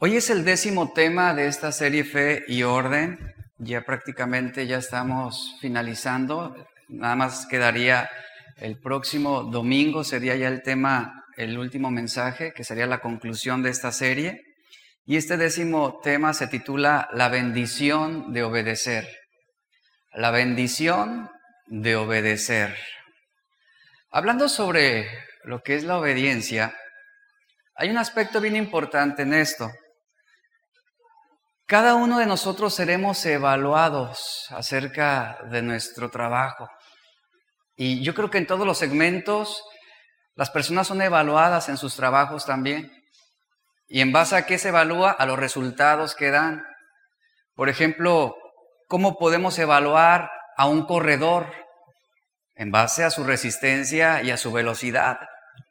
Hoy es el décimo tema de esta serie Fe y Orden. Ya prácticamente ya estamos finalizando. Nada más quedaría el próximo domingo, sería ya el tema, el último mensaje, que sería la conclusión de esta serie. Y este décimo tema se titula La bendición de obedecer. La bendición de obedecer. Hablando sobre lo que es la obediencia, hay un aspecto bien importante en esto. Cada uno de nosotros seremos evaluados acerca de nuestro trabajo. Y yo creo que en todos los segmentos las personas son evaluadas en sus trabajos también. ¿Y en base a qué se evalúa? A los resultados que dan. Por ejemplo, ¿cómo podemos evaluar a un corredor? En base a su resistencia y a su velocidad.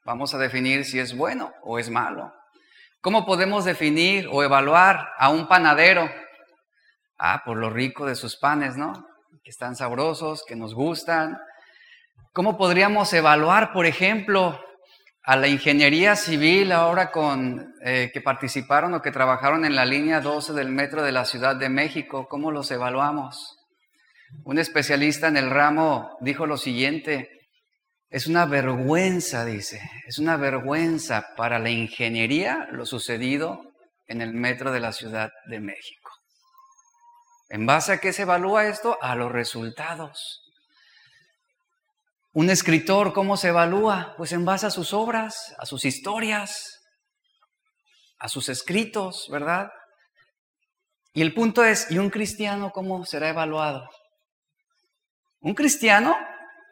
Vamos a definir si es bueno o es malo. ¿Cómo podemos definir o evaluar a un panadero? Ah, por lo rico de sus panes, ¿no? Que están sabrosos, que nos gustan. ¿Cómo podríamos evaluar, por ejemplo, a la ingeniería civil ahora con eh, que participaron o que trabajaron en la línea 12 del metro de la Ciudad de México? ¿Cómo los evaluamos? Un especialista en el ramo dijo lo siguiente, es una vergüenza, dice, es una vergüenza para la ingeniería lo sucedido en el metro de la Ciudad de México. ¿En base a qué se evalúa esto? A los resultados. Un escritor, ¿cómo se evalúa? Pues en base a sus obras, a sus historias, a sus escritos, ¿verdad? Y el punto es, ¿y un cristiano cómo será evaluado? Un cristiano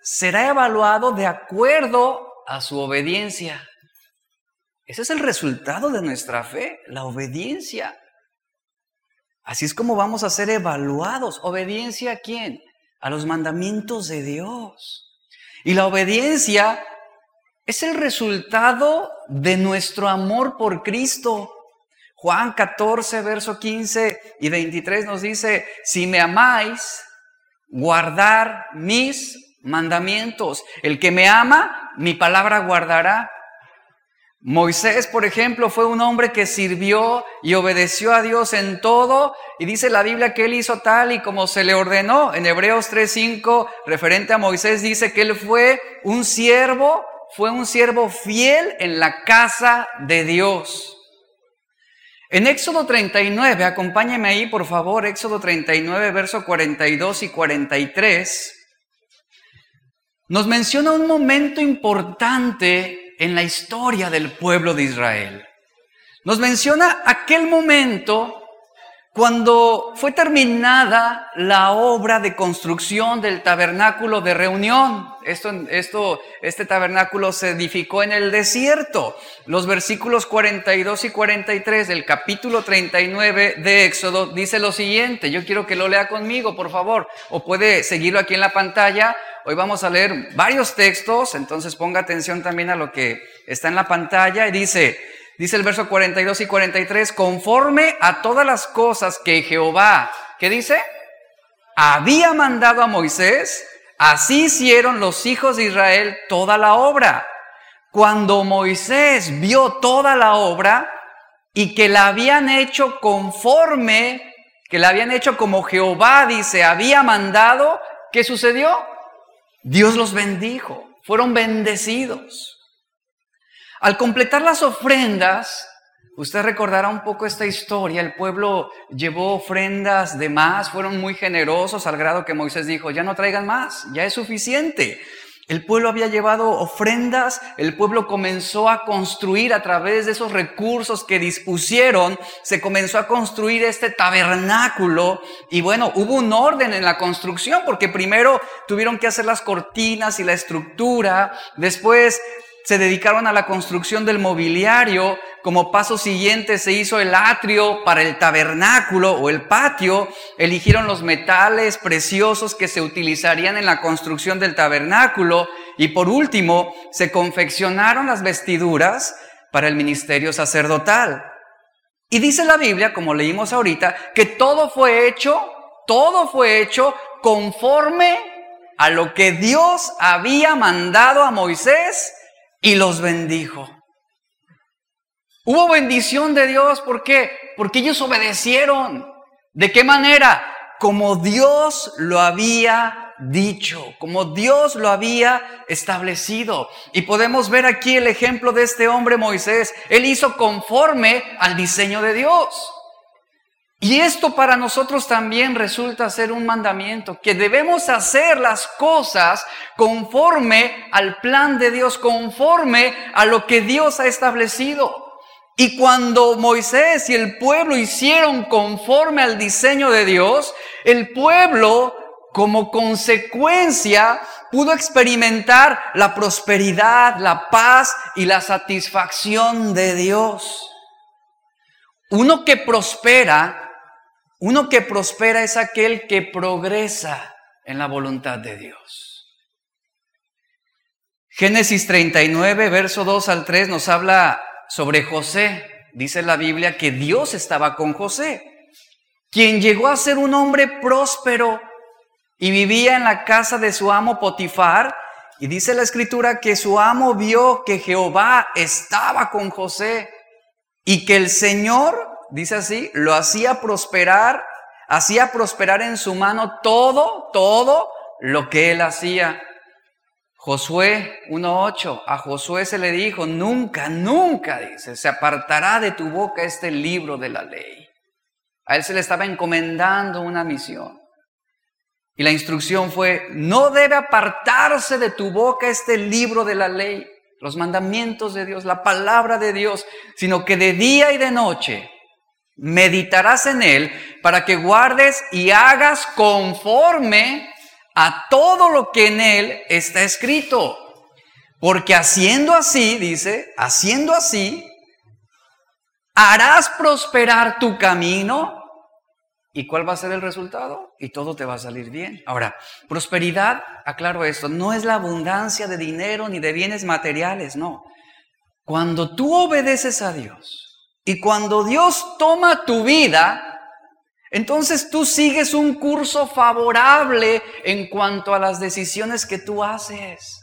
será evaluado de acuerdo a su obediencia. Ese es el resultado de nuestra fe, la obediencia. Así es como vamos a ser evaluados. ¿Obediencia a quién? A los mandamientos de Dios. Y la obediencia es el resultado de nuestro amor por Cristo. Juan 14, verso 15 y 23 nos dice, si me amáis, guardar mis mandamientos. El que me ama, mi palabra guardará. Moisés, por ejemplo, fue un hombre que sirvió y obedeció a Dios en todo y dice la Biblia que él hizo tal y como se le ordenó. En Hebreos 3:5, referente a Moisés, dice que él fue un siervo, fue un siervo fiel en la casa de Dios. En Éxodo 39, acompáñeme ahí por favor, Éxodo 39, verso 42 y 43 nos menciona un momento importante en la historia del pueblo de Israel. Nos menciona aquel momento cuando fue terminada la obra de construcción del tabernáculo de reunión. Esto, esto, este tabernáculo se edificó en el desierto. Los versículos 42 y 43 del capítulo 39 de Éxodo dice lo siguiente. Yo quiero que lo lea conmigo, por favor, o puede seguirlo aquí en la pantalla Hoy vamos a leer varios textos, entonces ponga atención también a lo que está en la pantalla y dice, dice el verso 42 y 43, conforme a todas las cosas que Jehová, ¿qué dice? Había mandado a Moisés, así hicieron los hijos de Israel toda la obra. Cuando Moisés vio toda la obra y que la habían hecho conforme, que la habían hecho como Jehová dice, había mandado, ¿qué sucedió? Dios los bendijo, fueron bendecidos. Al completar las ofrendas, usted recordará un poco esta historia, el pueblo llevó ofrendas de más, fueron muy generosos al grado que Moisés dijo, ya no traigan más, ya es suficiente. El pueblo había llevado ofrendas, el pueblo comenzó a construir a través de esos recursos que dispusieron, se comenzó a construir este tabernáculo y bueno, hubo un orden en la construcción porque primero tuvieron que hacer las cortinas y la estructura, después se dedicaron a la construcción del mobiliario, como paso siguiente se hizo el atrio para el tabernáculo o el patio, eligieron los metales preciosos que se utilizarían en la construcción del tabernáculo y por último se confeccionaron las vestiduras para el ministerio sacerdotal. Y dice la Biblia, como leímos ahorita, que todo fue hecho, todo fue hecho conforme a lo que Dios había mandado a Moisés y los bendijo. Hubo bendición de Dios, ¿por qué? Porque ellos obedecieron. ¿De qué manera? Como Dios lo había dicho, como Dios lo había establecido. Y podemos ver aquí el ejemplo de este hombre Moisés. Él hizo conforme al diseño de Dios. Y esto para nosotros también resulta ser un mandamiento, que debemos hacer las cosas conforme al plan de Dios, conforme a lo que Dios ha establecido. Y cuando Moisés y el pueblo hicieron conforme al diseño de Dios, el pueblo como consecuencia pudo experimentar la prosperidad, la paz y la satisfacción de Dios. Uno que prospera uno que prospera es aquel que progresa en la voluntad de Dios. Génesis 39, verso 2 al 3 nos habla sobre José. Dice la Biblia que Dios estaba con José, quien llegó a ser un hombre próspero y vivía en la casa de su amo Potifar. Y dice la escritura que su amo vio que Jehová estaba con José y que el Señor dice así, lo hacía prosperar, hacía prosperar en su mano todo, todo lo que él hacía. Josué 1.8, a Josué se le dijo, nunca, nunca, dice, se apartará de tu boca este libro de la ley. A él se le estaba encomendando una misión. Y la instrucción fue, no debe apartarse de tu boca este libro de la ley, los mandamientos de Dios, la palabra de Dios, sino que de día y de noche meditarás en él para que guardes y hagas conforme a todo lo que en él está escrito. Porque haciendo así, dice, haciendo así, harás prosperar tu camino. ¿Y cuál va a ser el resultado? Y todo te va a salir bien. Ahora, prosperidad, aclaro esto, no es la abundancia de dinero ni de bienes materiales, no. Cuando tú obedeces a Dios, y cuando Dios toma tu vida, entonces tú sigues un curso favorable en cuanto a las decisiones que tú haces.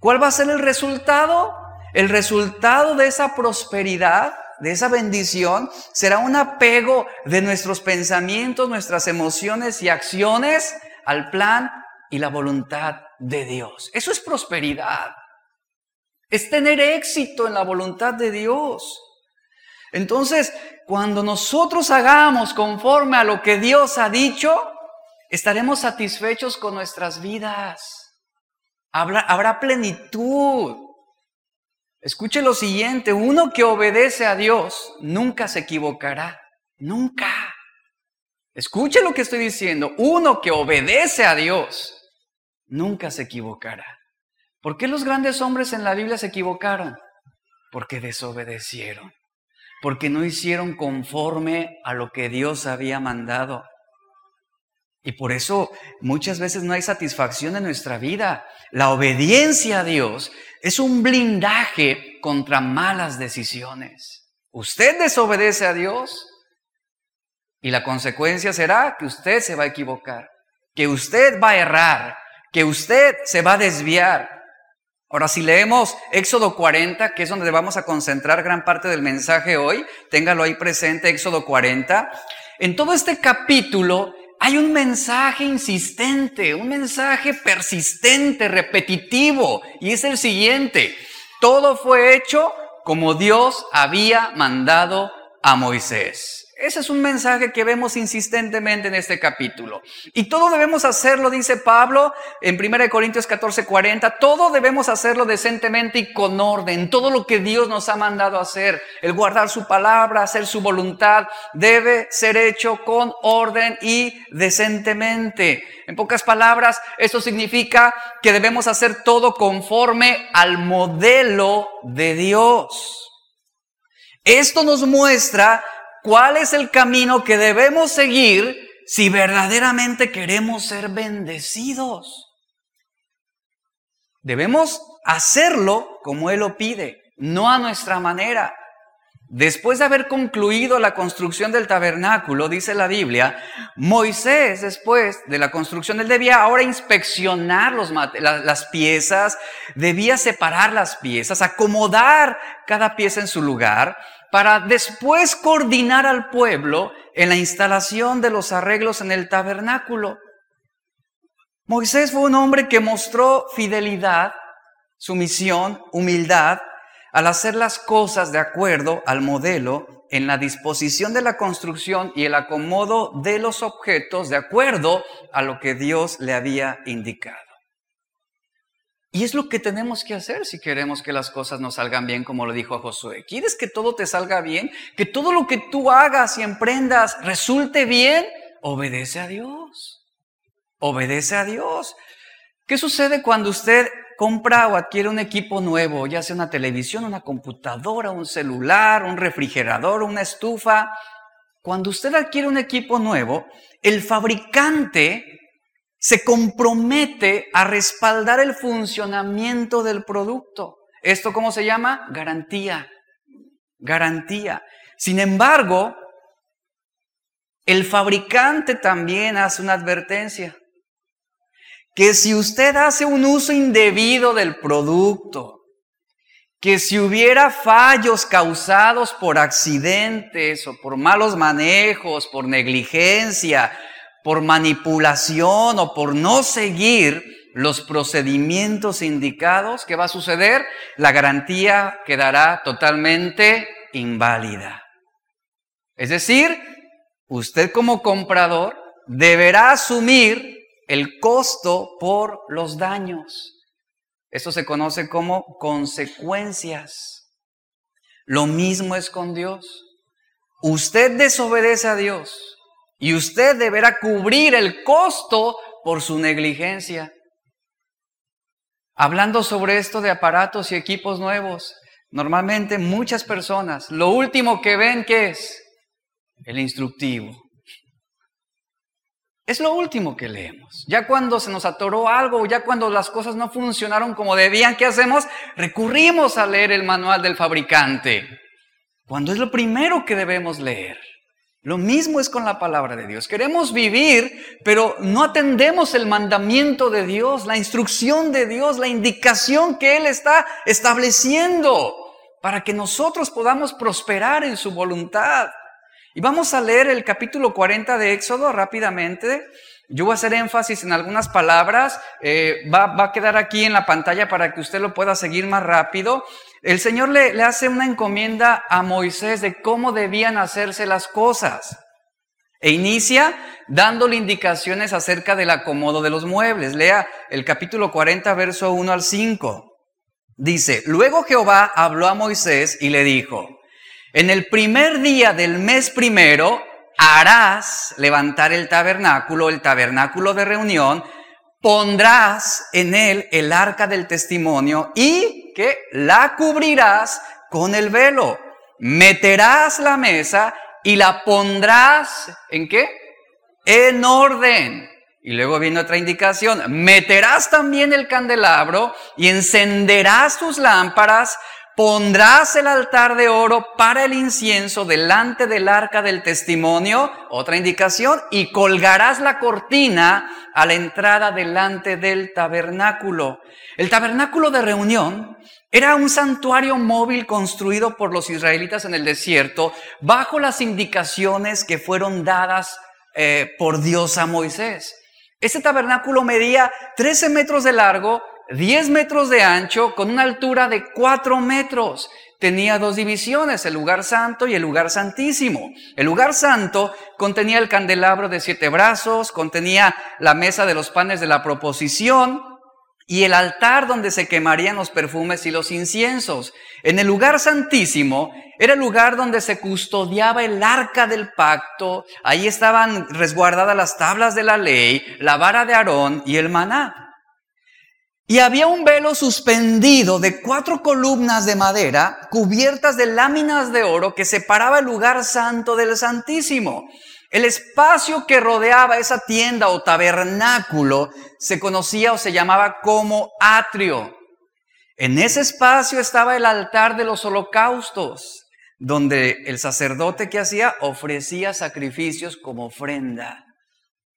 ¿Cuál va a ser el resultado? El resultado de esa prosperidad, de esa bendición, será un apego de nuestros pensamientos, nuestras emociones y acciones al plan y la voluntad de Dios. Eso es prosperidad. Es tener éxito en la voluntad de Dios. Entonces, cuando nosotros hagamos conforme a lo que Dios ha dicho, estaremos satisfechos con nuestras vidas. Habrá, plenitud. Escuche lo siguiente, uno que obedece a Dios nunca se equivocará, nunca. Escuche lo que estoy diciendo, uno que obedece a Dios nunca se equivocará. ¿Por qué los grandes hombres en la Biblia se equivocaron? Porque desobedecieron porque no hicieron conforme a lo que Dios había mandado. Y por eso muchas veces no hay satisfacción en nuestra vida. La obediencia a Dios es un blindaje contra malas decisiones. Usted desobedece a Dios y la consecuencia será que usted se va a equivocar, que usted va a errar, que usted se va a desviar. Ahora, si leemos Éxodo 40, que es donde vamos a concentrar gran parte del mensaje hoy, téngalo ahí presente, Éxodo 40, en todo este capítulo hay un mensaje insistente, un mensaje persistente, repetitivo, y es el siguiente, todo fue hecho como Dios había mandado a Moisés. Ese es un mensaje que vemos insistentemente en este capítulo. Y todo debemos hacerlo, dice Pablo en 1 Corintios 14, 40, todo debemos hacerlo decentemente y con orden. Todo lo que Dios nos ha mandado hacer, el guardar su palabra, hacer su voluntad, debe ser hecho con orden y decentemente. En pocas palabras, esto significa que debemos hacer todo conforme al modelo de Dios. Esto nos muestra cuál es el camino que debemos seguir si verdaderamente queremos ser bendecidos. Debemos hacerlo como Él lo pide, no a nuestra manera. Después de haber concluido la construcción del tabernáculo, dice la Biblia, Moisés, después de la construcción, él debía ahora inspeccionar los, las piezas, debía separar las piezas, acomodar cada pieza en su lugar, para después coordinar al pueblo en la instalación de los arreglos en el tabernáculo. Moisés fue un hombre que mostró fidelidad, sumisión, humildad, al hacer las cosas de acuerdo al modelo en la disposición de la construcción y el acomodo de los objetos de acuerdo a lo que Dios le había indicado. Y es lo que tenemos que hacer si queremos que las cosas nos salgan bien, como lo dijo a Josué. ¿Quieres que todo te salga bien? Que todo lo que tú hagas y emprendas resulte bien? Obedece a Dios. Obedece a Dios. ¿Qué sucede cuando usted compra o adquiere un equipo nuevo, ya sea una televisión, una computadora, un celular, un refrigerador, una estufa, cuando usted adquiere un equipo nuevo, el fabricante se compromete a respaldar el funcionamiento del producto. ¿Esto cómo se llama? Garantía. Garantía. Sin embargo, el fabricante también hace una advertencia que si usted hace un uso indebido del producto, que si hubiera fallos causados por accidentes o por malos manejos, por negligencia, por manipulación o por no seguir los procedimientos indicados, ¿qué va a suceder? La garantía quedará totalmente inválida. Es decir, usted como comprador deberá asumir el costo por los daños. Eso se conoce como consecuencias. Lo mismo es con Dios. Usted desobedece a Dios y usted deberá cubrir el costo por su negligencia. Hablando sobre esto de aparatos y equipos nuevos, normalmente muchas personas lo último que ven que es el instructivo. Es lo último que leemos. Ya cuando se nos atoró algo, ya cuando las cosas no funcionaron como debían, ¿qué hacemos? Recurrimos a leer el manual del fabricante. Cuando es lo primero que debemos leer. Lo mismo es con la palabra de Dios. Queremos vivir, pero no atendemos el mandamiento de Dios, la instrucción de Dios, la indicación que Él está estableciendo para que nosotros podamos prosperar en su voluntad. Y vamos a leer el capítulo 40 de Éxodo rápidamente. Yo voy a hacer énfasis en algunas palabras. Eh, va, a quedar aquí en la pantalla para que usted lo pueda seguir más rápido. El Señor le, le hace una encomienda a Moisés de cómo debían hacerse las cosas. E inicia dándole indicaciones acerca del acomodo de los muebles. Lea el capítulo 40, verso 1 al 5. Dice, luego Jehová habló a Moisés y le dijo, en el primer día del mes primero harás levantar el tabernáculo, el tabernáculo de reunión, pondrás en él el arca del testimonio y que la cubrirás con el velo. Meterás la mesa y la pondrás en qué? En orden. Y luego viene otra indicación. Meterás también el candelabro y encenderás tus lámparas Pondrás el altar de oro para el incienso delante del arca del testimonio, otra indicación, y colgarás la cortina a la entrada delante del tabernáculo. El tabernáculo de reunión era un santuario móvil construido por los israelitas en el desierto bajo las indicaciones que fueron dadas eh, por Dios a Moisés. Este tabernáculo medía 13 metros de largo 10 metros de ancho con una altura de 4 metros. Tenía dos divisiones, el lugar santo y el lugar santísimo. El lugar santo contenía el candelabro de siete brazos, contenía la mesa de los panes de la proposición y el altar donde se quemarían los perfumes y los inciensos. En el lugar santísimo era el lugar donde se custodiaba el arca del pacto. Ahí estaban resguardadas las tablas de la ley, la vara de Aarón y el maná. Y había un velo suspendido de cuatro columnas de madera cubiertas de láminas de oro que separaba el lugar santo del santísimo. El espacio que rodeaba esa tienda o tabernáculo se conocía o se llamaba como atrio. En ese espacio estaba el altar de los holocaustos. donde el sacerdote que hacía ofrecía sacrificios como ofrenda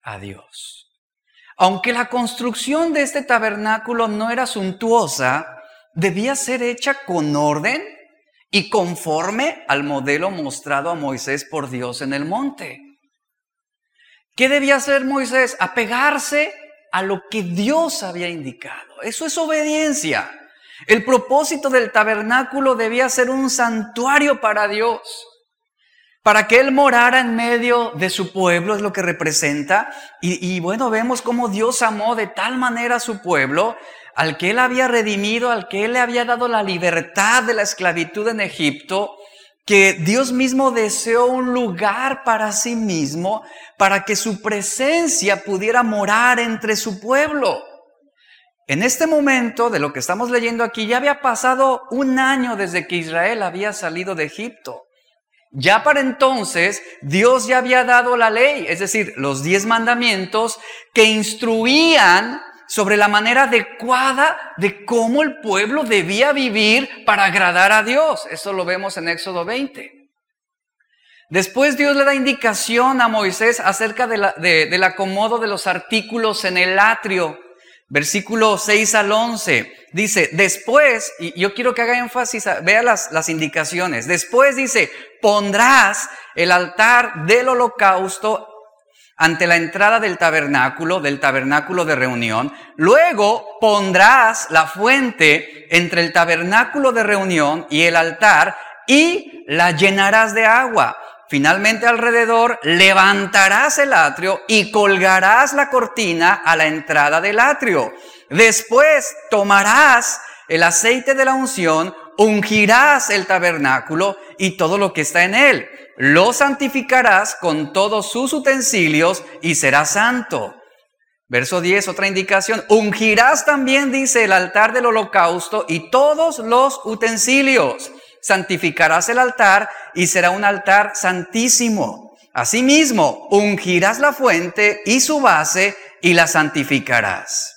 a Dios. Aunque la construcción de este tabernáculo no era suntuosa, debía ser hecha con orden y conforme al modelo mostrado a Moisés por Dios en el monte. ¿Qué debía hacer Moisés? Apegarse a lo que Dios había indicado. Eso es obediencia. El propósito del tabernáculo debía ser un santuario para Dios, para que Él morara en medio de su pueblo, es lo que representa. Y, bueno, vemos cómo Dios amó de tal manera a su pueblo, al que Él había redimido, al que Él le había dado la libertad de la esclavitud en Egipto, que Dios mismo deseó un lugar para sí mismo, para que su presencia pudiera morar entre su pueblo. En este momento de lo que estamos leyendo aquí, ya había pasado un año desde que Israel había salido de Egipto. Ya para entonces Dios ya había dado la ley, es decir, los diez mandamientos que instruían sobre la manera adecuada de cómo el pueblo debía vivir para agradar a Dios. Eso lo vemos en Éxodo 20. Después Dios le da indicación a Moisés acerca del acomodo de los artículos en el atrio Versículo 6 al 11 dice, después, y yo quiero que haga énfasis, vea las, las indicaciones, después dice, pondrás el altar del holocausto ante la entrada del tabernáculo, del tabernáculo de reunión. Luego pondrás la fuente entre el tabernáculo de reunión y el altar y la llenarás de agua. Finalmente alrededor levantarás el atrio y colgarás la cortina a la entrada del atrio. Después tomarás el aceite de la unción, ungirás el tabernáculo y todo lo que está en él. Lo santificarás con todos sus utensilios y será santo. Verso 10, otra indicación. Ungirás también, dice, el altar del holocausto y todos los utensilios santificarás el altar y será un altar santísimo. Asimismo, ungirás la fuente y su base y la santificarás.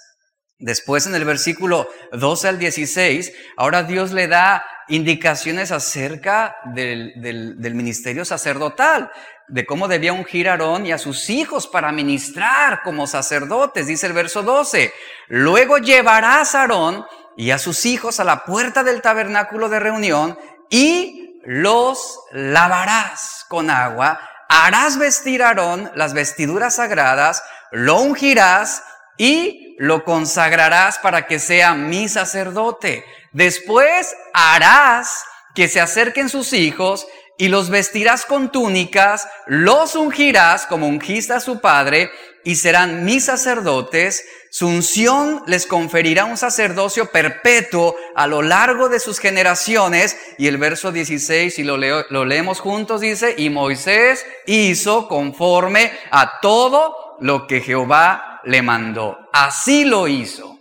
Después en el versículo 12 al 16, ahora Dios le da indicaciones acerca del, del, ministerio sacerdotal, de cómo debía ungir a Aarón y a sus hijos para ministrar como sacerdotes, dice el verso 12. Luego llevarás a Aarón y a sus hijos a la puerta del tabernáculo de reunión y los lavarás con agua, harás vestir a Aarón las vestiduras sagradas, lo ungirás y lo consagrarás para que sea mi sacerdote. Después harás que se acerquen sus hijos y los vestirás con túnicas, los ungirás como ungiste a su padre y serán mis sacerdotes. Su unción les conferirá un sacerdocio perpetuo a lo largo de sus generaciones. Y el verso 16, si lo, leemos juntos, dice, y Moisés hizo conforme a todo lo que Jehová le mandó. Así lo hizo.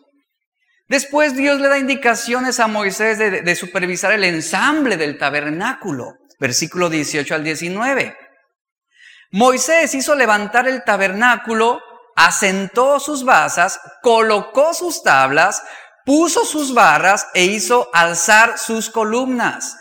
Después Dios le da indicaciones a Moisés de, de supervisar el ensamble del tabernáculo. Versículo 18 al 19. Moisés hizo levantar el tabernáculo, asentó sus basas, colocó sus tablas, puso sus barras e hizo alzar sus columnas.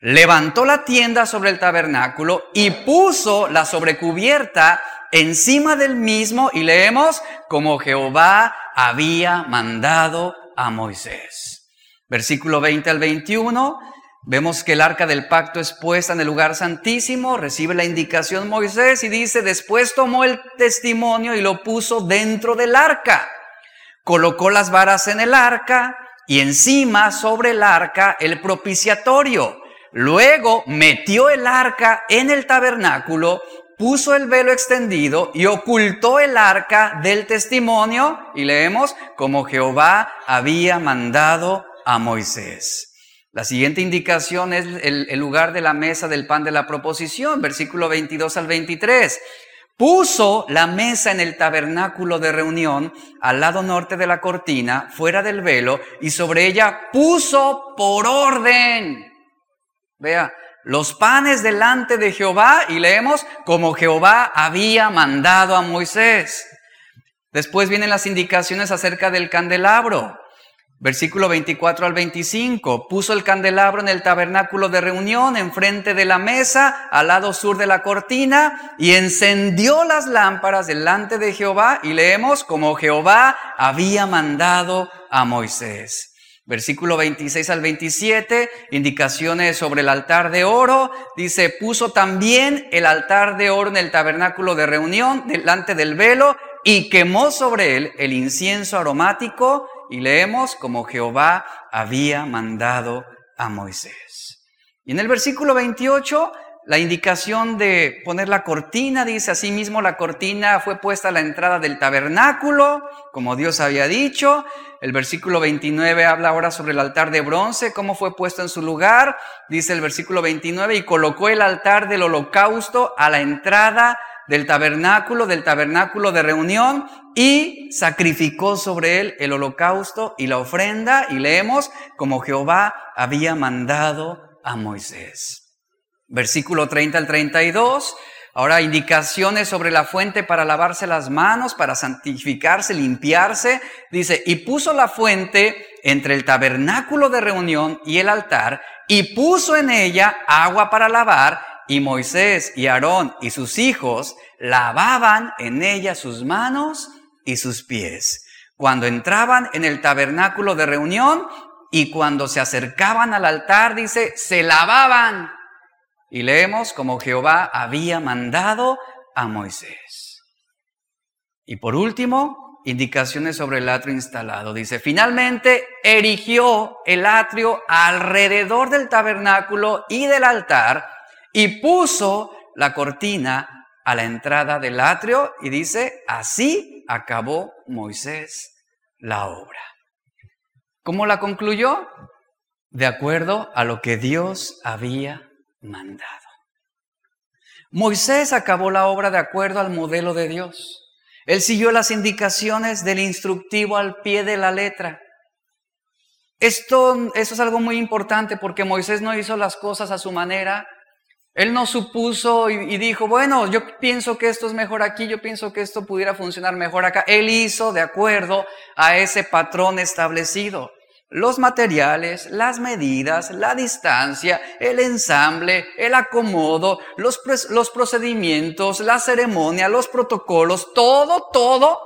Levantó la tienda sobre el tabernáculo y puso la sobrecubierta encima del mismo y leemos como Jehová había mandado a Moisés. Versículo 20 al 21. Vemos que el arca del pacto es puesta en el lugar santísimo, recibe la indicación Moisés y dice, después tomó el testimonio y lo puso dentro del arca. Colocó las varas en el arca y encima sobre el arca el propiciatorio. Luego metió el arca en el tabernáculo, puso el velo extendido y ocultó el arca del testimonio y leemos como Jehová había mandado a Moisés. La siguiente indicación es el, lugar de la mesa del pan de la proposición, versículo 22 al 23. Puso la mesa en el tabernáculo de reunión al lado norte de la cortina, fuera del velo, y sobre ella puso por orden. Vea, los panes delante de Jehová y leemos como Jehová había mandado a Moisés. Después vienen las indicaciones acerca del candelabro. Versículo 24 al 25. Puso el candelabro en el tabernáculo de reunión, enfrente de la mesa, al lado sur de la cortina, y encendió las lámparas delante de Jehová, y leemos como Jehová había mandado a Moisés. Versículo 26 al 27, indicaciones sobre el altar de oro. Dice, puso también el altar de oro en el tabernáculo de reunión, delante del velo, y quemó sobre él el incienso aromático y leemos como Jehová había mandado a Moisés. Y en el versículo 28, la indicación de poner la cortina, dice asimismo, la cortina fue puesta a la entrada del tabernáculo, como Dios había dicho. El versículo 29 habla ahora sobre el altar de bronce, cómo fue puesto en su lugar. Dice el versículo 29, y colocó el altar del holocausto a la entrada del tabernáculo, del tabernáculo de reunión, y sacrificó sobre él el holocausto y la ofrenda, y leemos como Jehová había mandado a Moisés. Versículo 30 al 32. Ahora indicaciones sobre la fuente para lavarse las manos, para santificarse, limpiarse. Dice, y puso la fuente entre el tabernáculo de reunión y el altar, y puso en ella agua para lavar, y Moisés y Aarón y sus hijos lavaban en ella sus manos y sus pies. Cuando entraban en el tabernáculo de reunión y cuando se acercaban al altar, dice, se lavaban. Y leemos como Jehová había mandado a Moisés. Y por último, indicaciones sobre el atrio instalado. Dice, finalmente erigió el atrio alrededor del tabernáculo y del altar y puso la cortina a la entrada del atrio y dice, así acabó Moisés la obra. ¿Cómo la concluyó? De acuerdo a lo que Dios había mandado. Moisés acabó la obra de acuerdo al modelo de Dios. Él siguió las indicaciones del instructivo al pie de la letra. Esto, esto es algo muy importante porque Moisés no hizo las cosas a su manera, él no supuso y, dijo, bueno, yo pienso que esto es mejor aquí, yo pienso que esto pudiera funcionar mejor acá. Él hizo de acuerdo a ese patrón establecido. Los materiales, las medidas, la distancia, el ensamble, el acomodo, los, los procedimientos, la ceremonia, los protocolos, todo, todo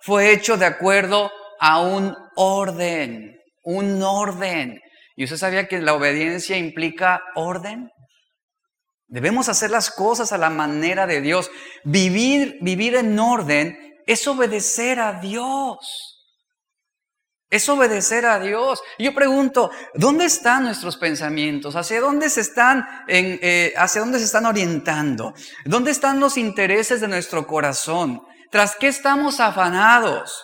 fue hecho de acuerdo a un orden, un orden. ¿Y usted sabía que la obediencia implica orden? Debemos hacer las cosas a la manera de Dios. Vivir, vivir en orden es obedecer a Dios. Es obedecer a Dios. Yo pregunto, ¿dónde están nuestros pensamientos? ¿Hacia dónde se están, eh, hacia dónde se están orientando? ¿Dónde están los intereses de nuestro corazón? ¿Tras qué estamos afanados?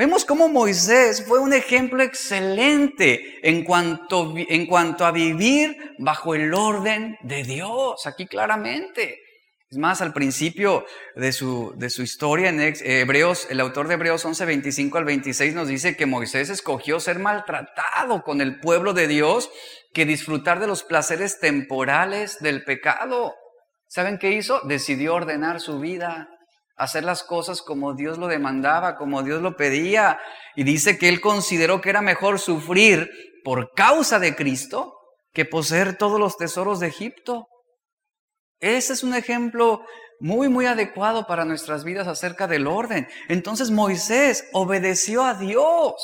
Vemos cómo Moisés fue un ejemplo excelente en cuanto, en cuanto a vivir bajo el orden de Dios, aquí claramente. Es más, al principio de su, de su historia en Hebreos, el autor de Hebreos 11, 25 al 26 nos dice que Moisés escogió ser maltratado con el pueblo de Dios que disfrutar de los placeres temporales del pecado. ¿Saben qué hizo? Decidió ordenar su vida hacer las cosas como Dios lo demandaba, como Dios lo pedía. Y dice que él consideró que era mejor sufrir por causa de Cristo que poseer todos los tesoros de Egipto. Ese es un ejemplo muy, muy adecuado para nuestras vidas acerca del orden. Entonces Moisés obedeció a Dios.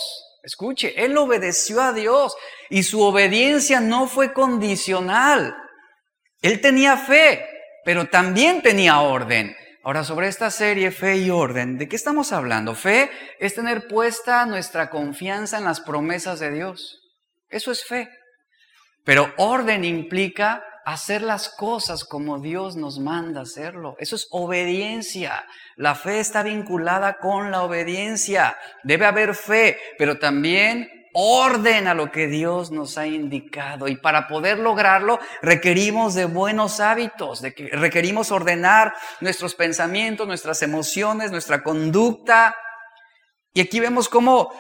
Escuche, él obedeció a Dios y su obediencia no fue condicional. Él tenía fe, pero también tenía orden. Ahora, sobre esta serie Fe y Orden, ¿de qué estamos hablando? Fe es tener puesta nuestra confianza en las promesas de Dios. Eso es fe. Pero orden implica hacer las cosas como Dios nos manda hacerlo. Eso es obediencia. La fe está vinculada con la obediencia. Debe haber fe, pero también orden a lo que Dios nos ha indicado. Y para poder lograrlo requerimos de buenos hábitos, de que requerimos ordenar nuestros pensamientos, nuestras emociones, nuestra conducta. Y aquí vemos cómo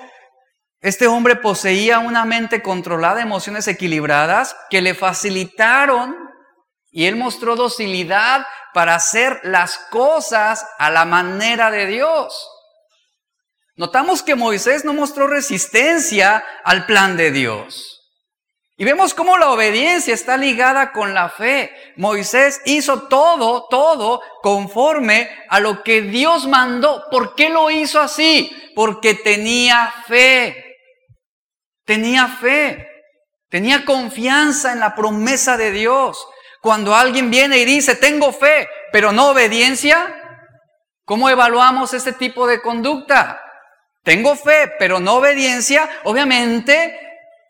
este hombre poseía una mente controlada, emociones equilibradas, que le facilitaron y él mostró docilidad para hacer las cosas a la manera de Dios. Notamos que Moisés no mostró resistencia al plan de Dios. Y vemos cómo la obediencia está ligada con la fe. Moisés hizo todo, todo conforme a lo que Dios mandó. ¿Por qué lo hizo así? Porque tenía fe. Tenía fe. Tenía confianza en la promesa de Dios. Cuando alguien viene y dice, tengo fe, pero no obediencia, ¿cómo evaluamos este tipo de conducta? Tengo fe, pero no obediencia, obviamente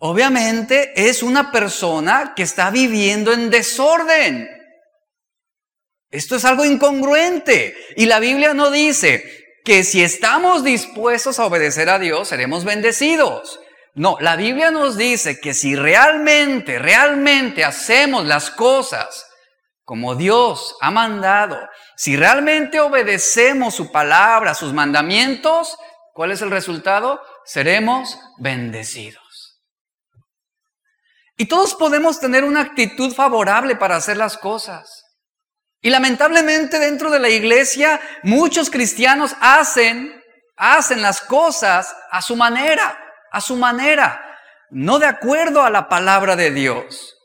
obviamente es una persona que está viviendo en desorden. Esto es algo incongruente. Y la Biblia no dice que si estamos dispuestos a obedecer a Dios, seremos bendecidos. No, la Biblia nos dice que si realmente, realmente hacemos las cosas como Dios ha mandado, si realmente obedecemos su palabra, sus mandamientos, ¿cuál es el resultado? Seremos bendecidos. Y todos podemos tener una actitud favorable para hacer las cosas. Y lamentablemente dentro de la iglesia muchos cristianos hacen, hacen las cosas a su manera, a su manera, no de acuerdo a la palabra de Dios.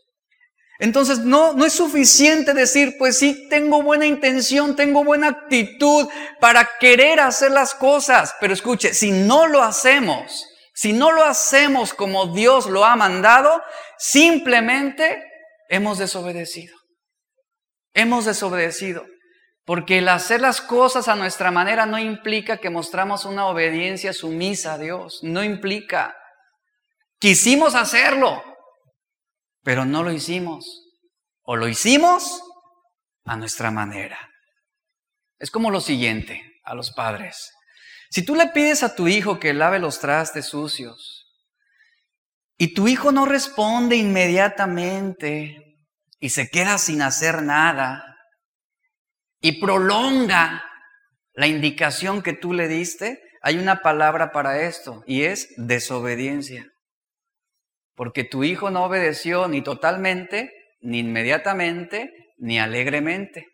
Entonces no, no es suficiente decir, pues sí, tengo buena intención, tengo buena actitud para querer hacer las cosas, pero escuche, si no lo hacemos, si no lo hacemos como Dios lo ha mandado, simplemente hemos desobedecido. Hemos desobedecido. Porque el hacer las cosas a nuestra manera no implica que mostramos una obediencia sumisa a Dios. No implica. Quisimos hacerlo, pero no lo hicimos. O lo hicimos a nuestra manera. Es como lo siguiente a los padres. Si tú le pides a tu hijo que lave los trastes sucios y tu hijo no responde inmediatamente y se queda sin hacer nada y prolonga la indicación que tú le diste, hay una palabra para esto y es desobediencia. Porque tu hijo no obedeció ni totalmente, ni inmediatamente, ni alegremente.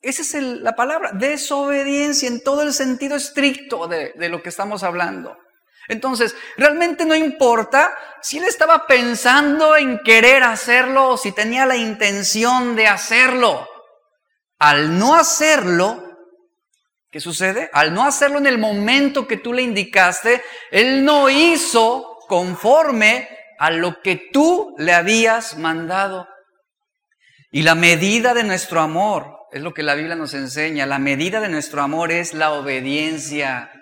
Esa es la palabra, desobediencia en todo el sentido estricto de, de lo que estamos hablando. Entonces, realmente no importa si él estaba pensando en querer hacerlo o si tenía la intención de hacerlo. Al no hacerlo, ¿qué sucede? Al no hacerlo en el momento que tú le indicaste, él no hizo conforme a lo que tú le habías mandado. Y la medida de nuestro amor es lo que la Biblia nos enseña. La medida de nuestro amor es la obediencia.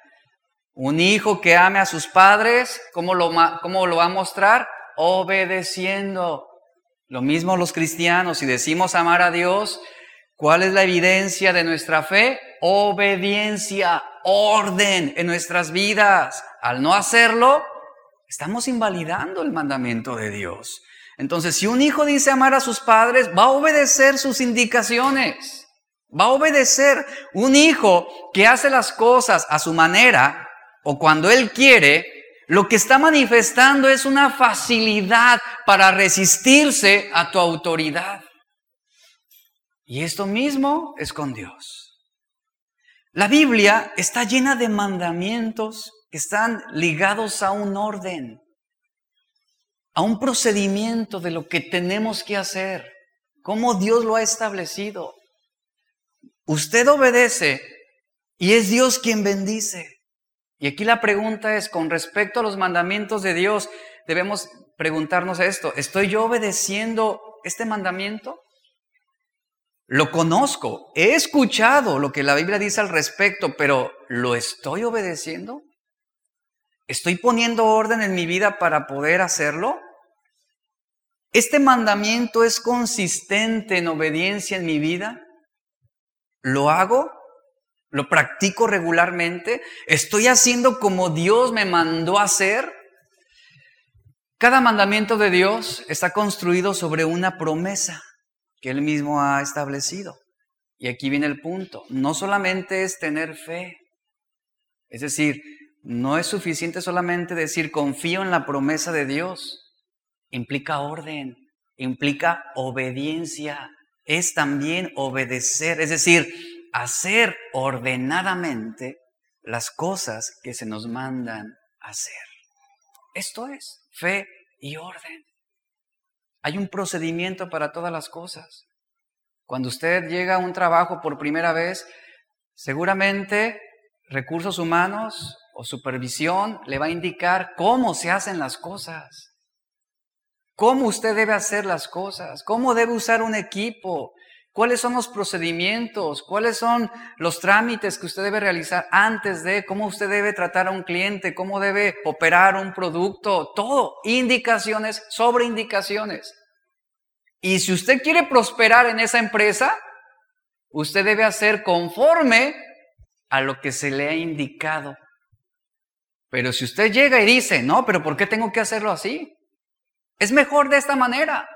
Un hijo que ame a sus padres, ¿cómo lo, cómo lo va a mostrar? Obedeciendo. Lo mismo los cristianos, si decimos amar a Dios, ¿cuál es la evidencia de nuestra fe? Obediencia, orden en nuestras vidas. Al no hacerlo, estamos invalidando el mandamiento de Dios. Entonces, si un hijo dice amar a sus padres, va a obedecer sus indicaciones. Va a obedecer. Un hijo que hace las cosas a su manera o cuando él quiere, lo que está manifestando es una facilidad para resistirse a tu autoridad. Y esto mismo es con Dios. La Biblia está llena de mandamientos que están ligados a un orden a un procedimiento de lo que tenemos que hacer, cómo Dios lo ha establecido. Usted obedece y es Dios quien bendice. Y aquí la pregunta es, con respecto a los mandamientos de Dios, debemos preguntarnos esto, ¿estoy yo obedeciendo este mandamiento? Lo conozco, he escuchado lo que la Biblia dice al respecto, pero ¿lo estoy obedeciendo? ¿Estoy poniendo orden en mi vida para poder hacerlo? ¿Este mandamiento es consistente en obediencia en mi vida? ¿Lo hago? ¿Lo practico regularmente? ¿Estoy haciendo como Dios me mandó hacer? Cada mandamiento de Dios está construido sobre una promesa que Él mismo ha establecido. Y aquí viene el punto. No solamente es tener fe. Es decir, no es suficiente solamente decir confío en la promesa de Dios implica orden, implica obediencia, es también obedecer, es decir, hacer ordenadamente las cosas que se nos mandan hacer. Esto es fe y orden. Hay un procedimiento para todas las cosas. Cuando usted llega a un trabajo por primera vez, seguramente recursos humanos o supervisión le va a indicar cómo se hacen las cosas, cómo usted debe hacer las cosas, cómo debe usar un equipo, cuáles son los procedimientos, cuáles son los trámites que usted debe realizar antes de, cómo usted debe tratar a un cliente, cómo debe operar un producto, todo, indicaciones sobre indicaciones. Y si usted quiere prosperar en esa empresa, usted debe hacer conforme a lo que se le ha indicado. Pero si usted llega y dice, no, pero ¿por qué tengo que hacerlo así? Es mejor de esta manera.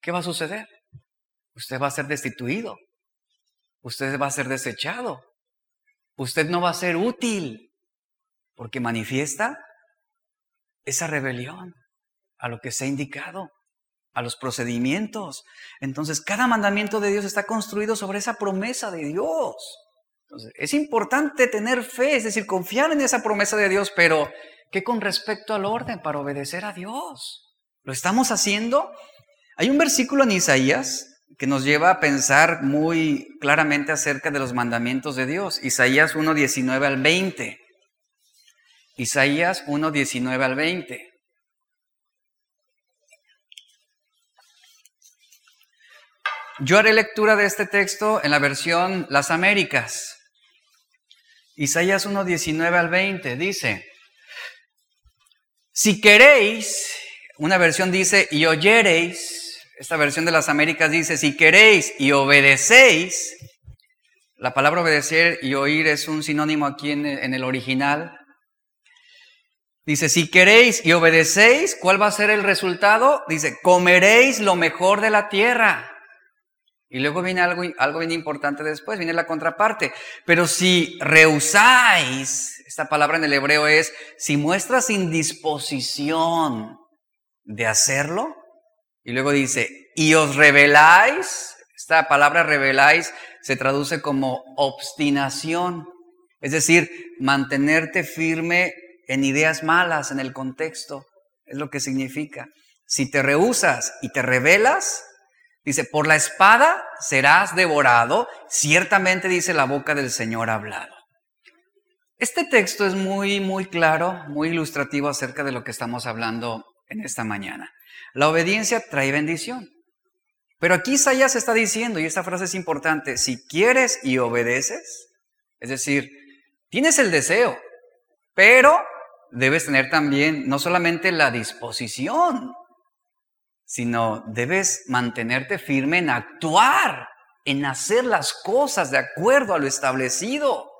¿Qué va a suceder? Usted va a ser destituido. Usted va a ser desechado. Usted no va a ser útil porque manifiesta esa rebelión a lo que se ha indicado a los procedimientos. Entonces, cada mandamiento de Dios está construido sobre esa promesa de Dios. Entonces, es importante tener fe, es decir, confiar en esa promesa de Dios, pero ¿qué con respecto al orden para obedecer a Dios? ¿Lo estamos haciendo? Hay un versículo en Isaías que nos lleva a pensar muy claramente acerca de los mandamientos de Dios. Isaías 1, 19 al 20. Isaías 1, 19 al 20. Yo haré lectura de este texto en la versión Las Américas. Isaías 1, 19 al 20 dice, si queréis, una versión dice, y oyereis, esta versión de las Américas dice, si queréis y obedecéis, la palabra obedecer y oír es un sinónimo aquí en, en el original. Dice, si queréis y obedecéis, ¿cuál va a ser el resultado? Dice, comeréis lo mejor de la tierra. Y luego viene algo, algo bien importante después, viene la contraparte. Pero si rehusáis, esta palabra en el hebreo es, si muestras indisposición de hacerlo, y luego dice, y os rebeláis, esta palabra rebeláis se traduce como obstinación, es decir, mantenerte firme en ideas malas en el contexto, es lo que significa. Si te rehusas y te rebelas, Dice, por la espada serás devorado, ciertamente dice la boca del Señor hablado. Este texto es muy, muy claro, muy ilustrativo acerca de lo que estamos hablando en esta mañana. La obediencia trae bendición. Pero aquí Isaías está diciendo, y esta frase es importante, si quieres y obedeces, es decir, tienes el deseo, pero debes tener también no solamente la disposición, sino debes mantenerte firme en actuar, en hacer las cosas de acuerdo a lo establecido.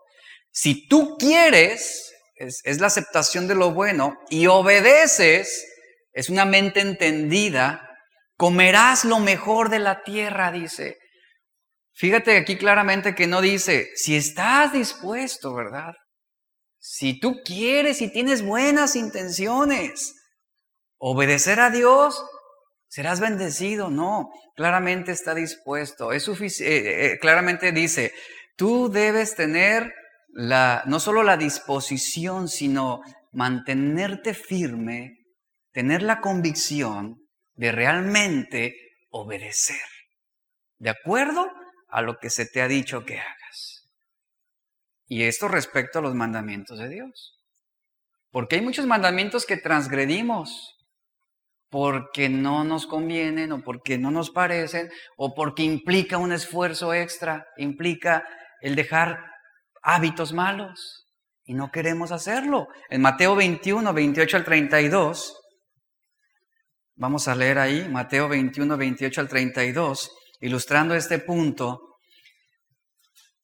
Si tú quieres, es, la aceptación de lo bueno, y obedeces, es una mente entendida, comerás lo mejor de la tierra, dice. Fíjate aquí claramente que no dice, si estás dispuesto, ¿verdad? Si tú quieres y tienes buenas intenciones, obedecer a Dios serás bendecido. No, claramente está dispuesto. Es suficiente, eh, eh, claramente dice, tú debes tener la, no solo la disposición, sino mantenerte firme, tener la convicción de realmente obedecer, de acuerdo a lo que se te ha dicho que hagas. Y esto respecto a los mandamientos de Dios. Porque hay muchos mandamientos que transgredimos porque no nos convienen o porque no nos parecen o porque implica un esfuerzo extra, implica el dejar hábitos malos y no queremos hacerlo. En Mateo 21, 28 al 32, vamos a leer ahí, Mateo 21, 28 al 32, ilustrando este punto,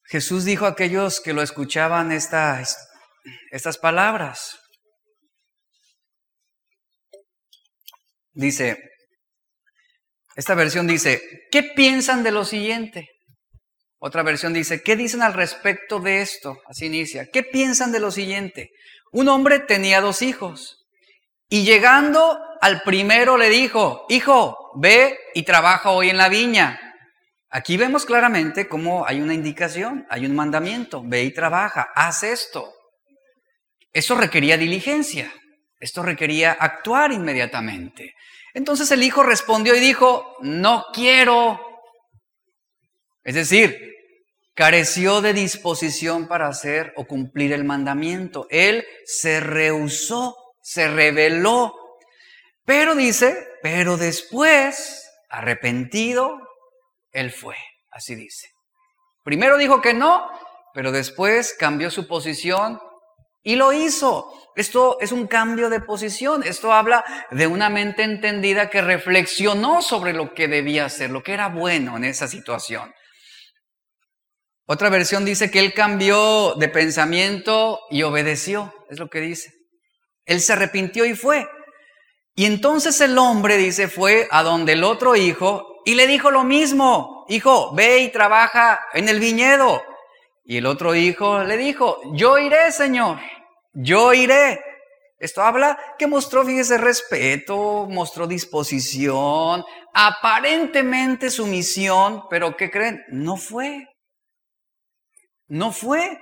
Jesús dijo a aquellos que lo escuchaban estas, estas palabras. Dice, esta versión dice, ¿qué piensan de lo siguiente? Otra versión dice, ¿qué dicen al respecto de esto? Así inicia, ¿qué piensan de lo siguiente? Un hombre tenía dos hijos y llegando al primero le dijo, hijo, ve y trabaja hoy en la viña. Aquí vemos claramente cómo hay una indicación, hay un mandamiento, ve y trabaja, haz esto. Eso requería diligencia, esto requería actuar inmediatamente. Entonces el hijo respondió y dijo, no quiero. Es decir, careció de disposición para hacer o cumplir el mandamiento. Él se rehusó, se rebeló. Pero dice, pero después, arrepentido, él fue, así dice. Primero dijo que no, pero después cambió su posición y lo hizo. Esto es un cambio de posición. Esto habla de una mente entendida que reflexionó sobre lo que debía hacer, lo que era bueno en esa situación. Otra versión dice que él cambió de pensamiento y obedeció, es lo que dice. Él se arrepintió y fue. Y entonces el hombre, dice, fue a donde el otro hijo y le dijo lo mismo, hijo, ve y trabaja en el viñedo. Y el otro hijo le dijo, yo iré, Señor, yo iré. Esto habla que mostró, fíjese, respeto, mostró disposición, aparentemente sumisión, pero ¿qué creen? No fue. No fue.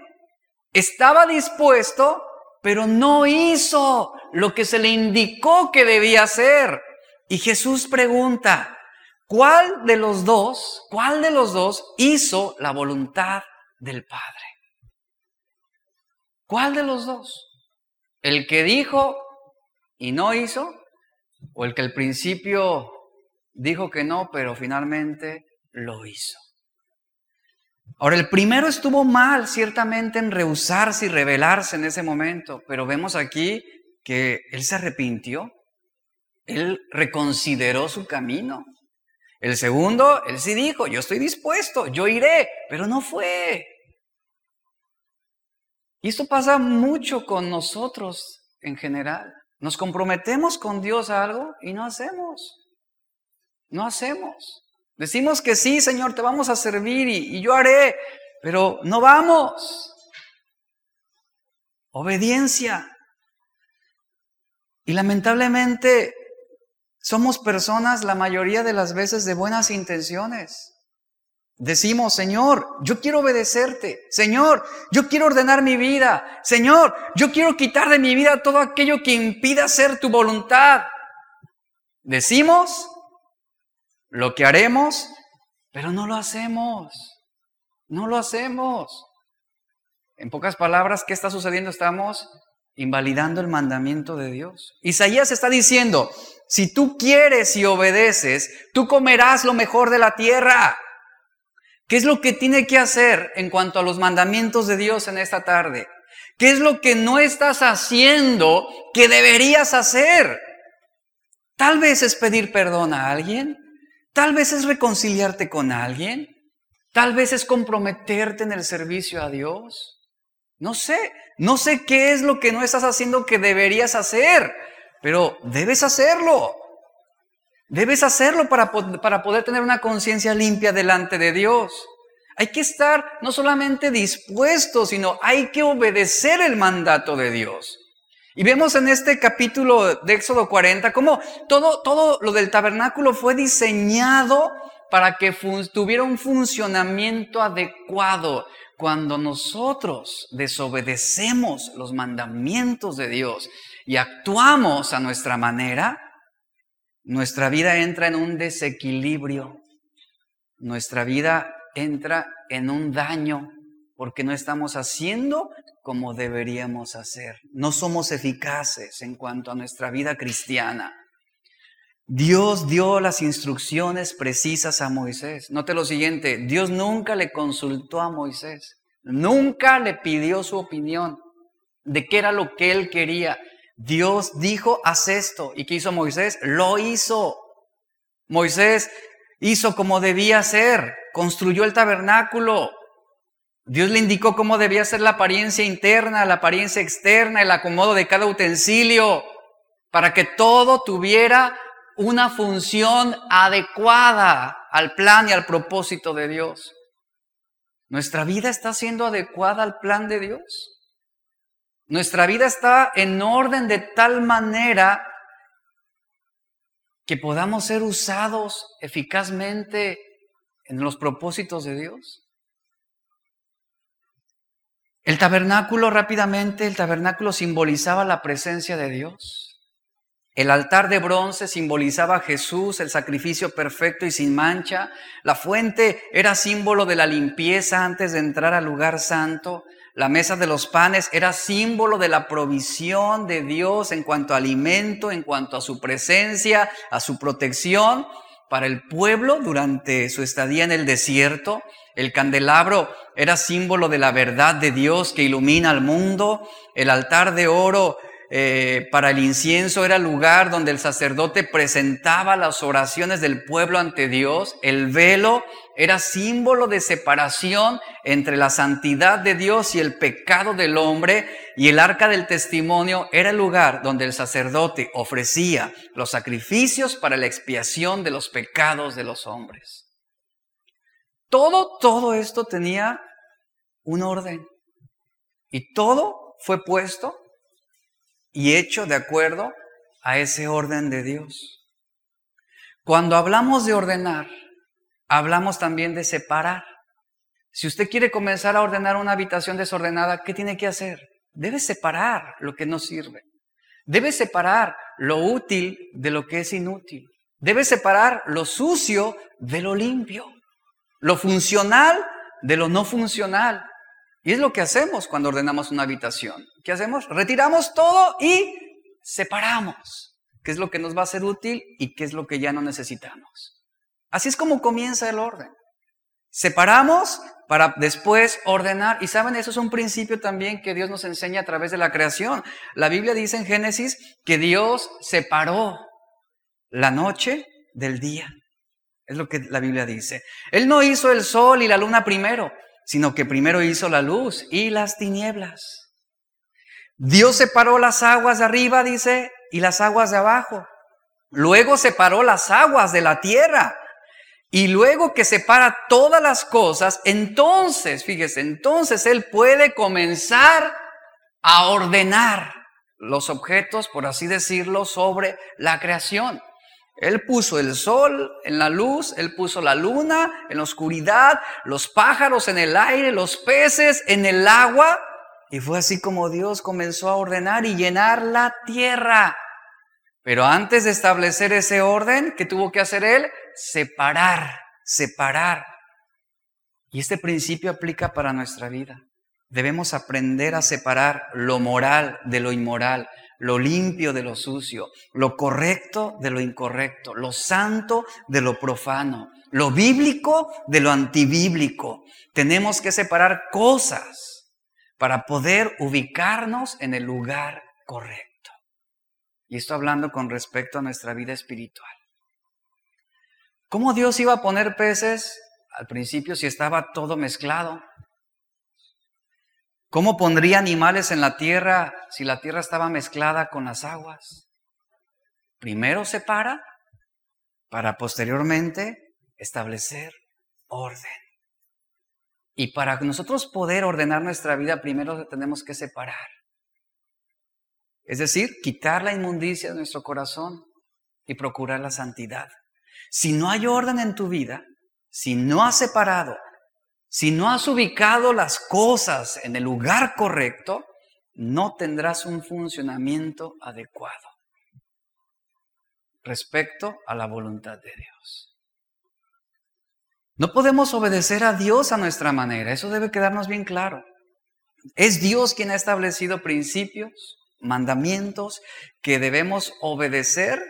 Estaba dispuesto, pero no hizo lo que se le indicó que debía hacer. Y Jesús pregunta, ¿Cuál de los dos, cuál de los dos hizo la voluntad del Padre? ¿Cuál de los dos? ¿El que dijo y no hizo? ¿O el que al principio dijo que no, pero finalmente lo hizo? Ahora, el primero estuvo mal, ciertamente, en rehusarse y rebelarse en ese momento, pero vemos aquí que él se arrepintió, él reconsideró su camino, el segundo, él sí dijo, yo estoy dispuesto, yo iré, pero no fue. Y esto pasa mucho con nosotros en general. Nos comprometemos con Dios a algo y no hacemos. No hacemos. Decimos que sí, Señor, te vamos a servir y, y yo haré, pero no vamos. Obediencia. Y lamentablemente somos personas la mayoría de las veces de buenas intenciones. Decimos, Señor, yo quiero obedecerte. Señor, yo quiero ordenar mi vida. Señor, yo quiero quitar de mi vida todo aquello que impida hacer tu voluntad. Decimos lo que haremos, pero no lo hacemos. No lo hacemos. En pocas palabras, ¿qué está sucediendo? Estamos invalidando el mandamiento de Dios. Isaías está diciendo, si tú quieres y obedeces, tú comerás lo mejor de la tierra. ¿Qué es lo que tiene que hacer en cuanto a los mandamientos de Dios en esta tarde? ¿Qué es lo que no estás haciendo que deberías hacer? Tal vez es pedir perdón a alguien, tal vez es reconciliarte con alguien, tal vez es comprometerte en el servicio a Dios. No sé, no sé qué es lo que no estás haciendo que deberías hacer, pero debes hacerlo. Debes hacerlo para, para poder tener una conciencia limpia delante de Dios. Hay que estar no solamente dispuesto, sino hay que obedecer el mandato de Dios. Y vemos en este capítulo de Éxodo 40 cómo todo, todo lo del tabernáculo fue diseñado para que tuviera un funcionamiento adecuado. Cuando nosotros desobedecemos los mandamientos de Dios y actuamos a nuestra manera, nuestra vida entra en un desequilibrio, nuestra vida entra en un daño porque no estamos haciendo como deberíamos hacer. No somos eficaces en cuanto a nuestra vida cristiana. Dios dio las instrucciones precisas a Moisés. Note lo siguiente, Dios nunca le consultó a Moisés, nunca le pidió su opinión de qué era lo que él quería. Dios dijo, haz esto. ¿Y qué hizo Moisés? Lo hizo. Moisés hizo como debía ser, construyó el tabernáculo. Dios le indicó cómo debía ser la apariencia interna, la apariencia externa, el acomodo de cada utensilio, para que todo tuviera una función adecuada al plan y al propósito de Dios. ¿Nuestra vida está siendo adecuada al plan de Dios? Nuestra vida está en orden de tal manera que podamos ser usados eficazmente en los propósitos de Dios. El tabernáculo rápidamente, el tabernáculo simbolizaba la presencia de Dios. El altar de bronce simbolizaba a Jesús, el sacrificio perfecto y sin mancha. La fuente era símbolo de la limpieza antes de entrar al lugar santo. La mesa de los panes era símbolo de la provisión de Dios en cuanto a alimento, en cuanto a su presencia, a su protección para el pueblo durante su estadía en el desierto. El candelabro era símbolo de la verdad de Dios que ilumina al mundo. El altar de oro eh, para el incienso era lugar donde el sacerdote presentaba las oraciones del pueblo ante Dios. El velo era símbolo de separación entre la santidad de Dios y el pecado del hombre. Y el arca del testimonio era el lugar donde el sacerdote ofrecía los sacrificios para la expiación de los pecados de los hombres. Todo, todo esto tenía un orden. Y todo fue puesto y hecho de acuerdo a ese orden de Dios. Cuando hablamos de ordenar, hablamos también de separar. Si usted quiere comenzar a ordenar una habitación desordenada, ¿qué tiene que hacer? Debe separar lo que no sirve. Debe separar lo útil de lo que es inútil. Debe separar lo sucio de lo limpio. Lo funcional de lo no funcional. Y es lo que hacemos cuando ordenamos una habitación. ¿Qué hacemos? Retiramos todo y separamos qué es lo que nos va a ser útil y qué es lo que ya no necesitamos. Así es como comienza el orden. Separamos para después ordenar. Y saben, eso es un principio también que Dios nos enseña a través de la creación. La Biblia dice en Génesis que Dios separó la noche del día. Es lo que la Biblia dice. Él no hizo el sol y la luna primero sino que primero hizo la luz y las tinieblas. Dios separó las aguas de arriba, dice, y las aguas de abajo. Luego separó las aguas de la tierra. Y luego que separa todas las cosas, entonces, fíjese, entonces Él puede comenzar a ordenar los objetos, por así decirlo, sobre la creación. Él puso el sol en la luz, Él puso la luna en la oscuridad, los pájaros en el aire, los peces en el agua. Y fue así como Dios comenzó a ordenar y llenar la tierra. Pero antes de establecer ese orden, ¿qué tuvo que hacer Él? Separar, separar. Y este principio aplica para nuestra vida. Debemos aprender a separar lo moral de lo inmoral, lo limpio de lo sucio, lo correcto de lo incorrecto, lo santo de lo profano, lo bíblico de lo antibíblico. Tenemos que separar cosas para poder ubicarnos en el lugar correcto. Y esto hablando con respecto a nuestra vida espiritual. ¿Cómo Dios iba a poner peces al principio si estaba todo mezclado? ¿Cómo pondría animales en la tierra si la tierra estaba mezclada con las aguas? Primero separa para posteriormente establecer orden. Y para nosotros poder ordenar nuestra vida, primero tenemos que separar. Es decir, quitar la inmundicia de nuestro corazón y procurar la santidad. Si no hay orden en tu vida, si no has separado si no has ubicado las cosas en el lugar correcto, no tendrás un funcionamiento adecuado respecto a la voluntad de Dios. No podemos obedecer a Dios a nuestra manera, eso debe quedarnos bien claro. Es Dios quien ha establecido principios, mandamientos que debemos obedecer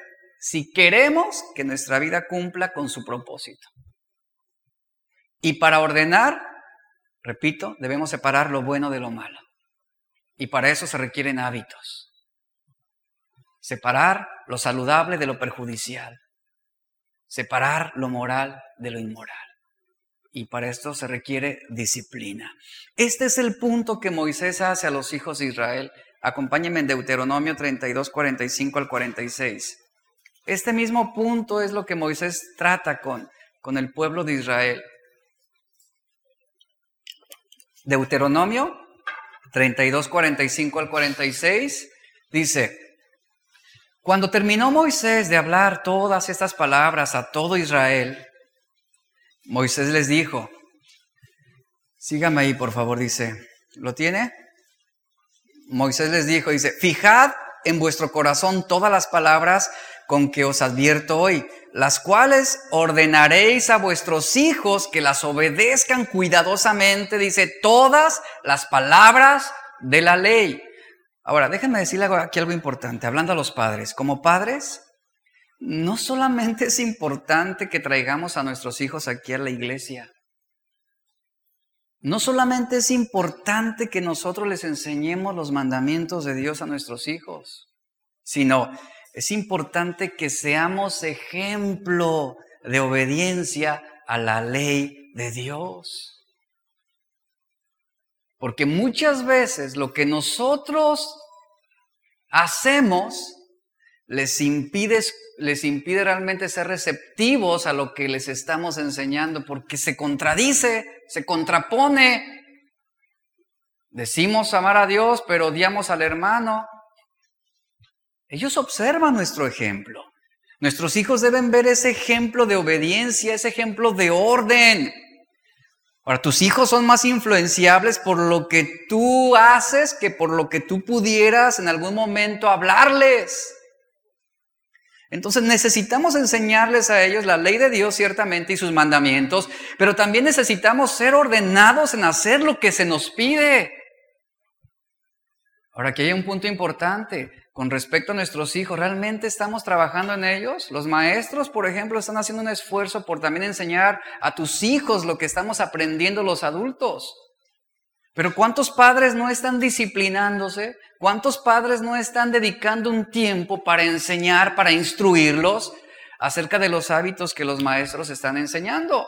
si queremos que nuestra vida cumpla con su propósito. Y para ordenar, repito, debemos separar lo bueno de lo malo. Y para eso se requieren hábitos. Separar lo saludable de lo perjudicial. Separar lo moral de lo inmoral. Y para esto se requiere disciplina. Este es el punto que Moisés hace a los hijos de Israel. Acompáñenme en Deuteronomio 32, 45 al 46. Este mismo punto es lo que Moisés trata con, con el pueblo de Israel. Deuteronomio 32, 45 al 46 dice, cuando terminó Moisés de hablar todas estas palabras a todo Israel, Moisés les dijo, sígame ahí por favor, dice, ¿lo tiene? Moisés les dijo, dice, fijad en vuestro corazón todas las palabras con que os advierto hoy, las cuales ordenaréis a vuestros hijos que las obedezcan cuidadosamente, dice, todas las palabras de la ley. Ahora, déjenme decirle aquí algo importante, hablando a los padres. Como padres, no solamente es importante que traigamos a nuestros hijos aquí a la iglesia, no solamente es importante que nosotros les enseñemos los mandamientos de Dios a nuestros hijos, sino es importante que seamos ejemplo de obediencia a la ley de Dios. Porque muchas veces lo que nosotros hacemos les impide, les impide realmente ser receptivos a lo que les estamos enseñando, porque se contradice, se contrapone. Decimos amar a Dios, pero odiamos al hermano. Ellos observan nuestro ejemplo. Nuestros hijos deben ver ese ejemplo de obediencia, ese ejemplo de orden. Ahora, tus hijos son más influenciables por lo que tú haces que por lo que tú pudieras en algún momento hablarles. Entonces necesitamos enseñarles a ellos la ley de Dios ciertamente y sus mandamientos, pero también necesitamos ser ordenados en hacer lo que se nos pide. Ahora aquí hay un punto importante con respecto a nuestros hijos. ¿Realmente estamos trabajando en ellos? Los maestros, por ejemplo, están haciendo un esfuerzo por también enseñar a tus hijos lo que estamos aprendiendo los adultos. Pero ¿cuántos padres no están disciplinándose? ¿Cuántos padres no están dedicando un tiempo para enseñar, para instruirlos acerca de los hábitos que los maestros están enseñando?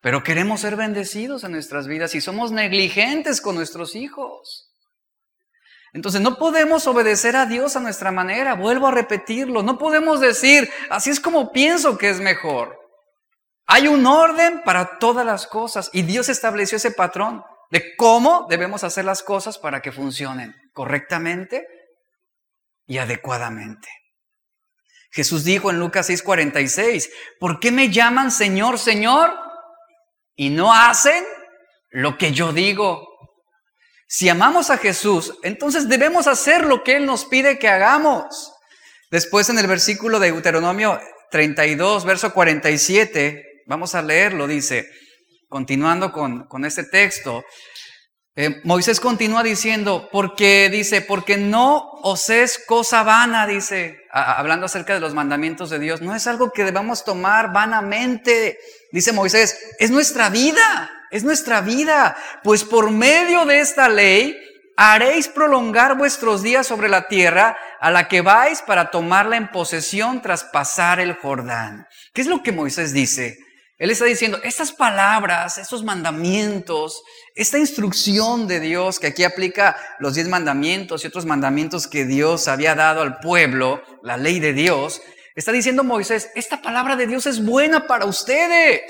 Pero queremos ser bendecidos en nuestras vidas y somos negligentes con nuestros hijos. Entonces no podemos obedecer a Dios a nuestra manera, vuelvo a repetirlo, no podemos decir, así es como pienso que es mejor. Hay un orden para todas las cosas y Dios estableció ese patrón de cómo debemos hacer las cosas para que funcionen correctamente y adecuadamente. Jesús dijo en Lucas 6:46, ¿por qué me llaman Señor, Señor? Y no hacen lo que yo digo. Si amamos a Jesús, entonces debemos hacer lo que Él nos pide que hagamos. Después en el versículo de Deuteronomio 32, verso 47, Vamos a leerlo, dice, continuando con, con este texto. Eh, Moisés continúa diciendo, porque dice, porque no os es cosa vana, dice, hablando acerca de los mandamientos de Dios, no es algo que debamos tomar vanamente, dice Moisés, es nuestra vida, es nuestra vida, pues por medio de esta ley haréis prolongar vuestros días sobre la tierra a la que vais para tomarla en posesión tras pasar el Jordán. ¿Qué es lo que Moisés dice? Él está diciendo, estas palabras, estos mandamientos, esta instrucción de Dios que aquí aplica los diez mandamientos y otros mandamientos que Dios había dado al pueblo, la ley de Dios, está diciendo Moisés, esta palabra de Dios es buena para ustedes,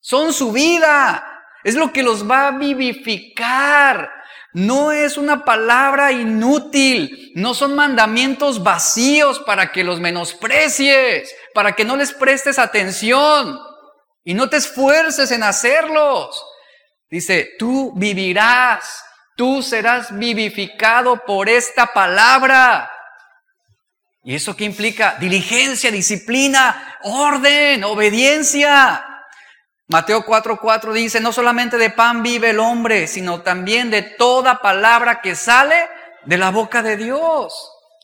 son su vida, es lo que los va a vivificar. No es una palabra inútil, no son mandamientos vacíos para que los menosprecies, para que no les prestes atención y no te esfuerces en hacerlos. Dice, tú vivirás, tú serás vivificado por esta palabra. ¿Y eso qué implica? Diligencia, disciplina, orden, obediencia. Mateo 4:4 dice, no solamente de pan vive el hombre, sino también de toda palabra que sale de la boca de Dios.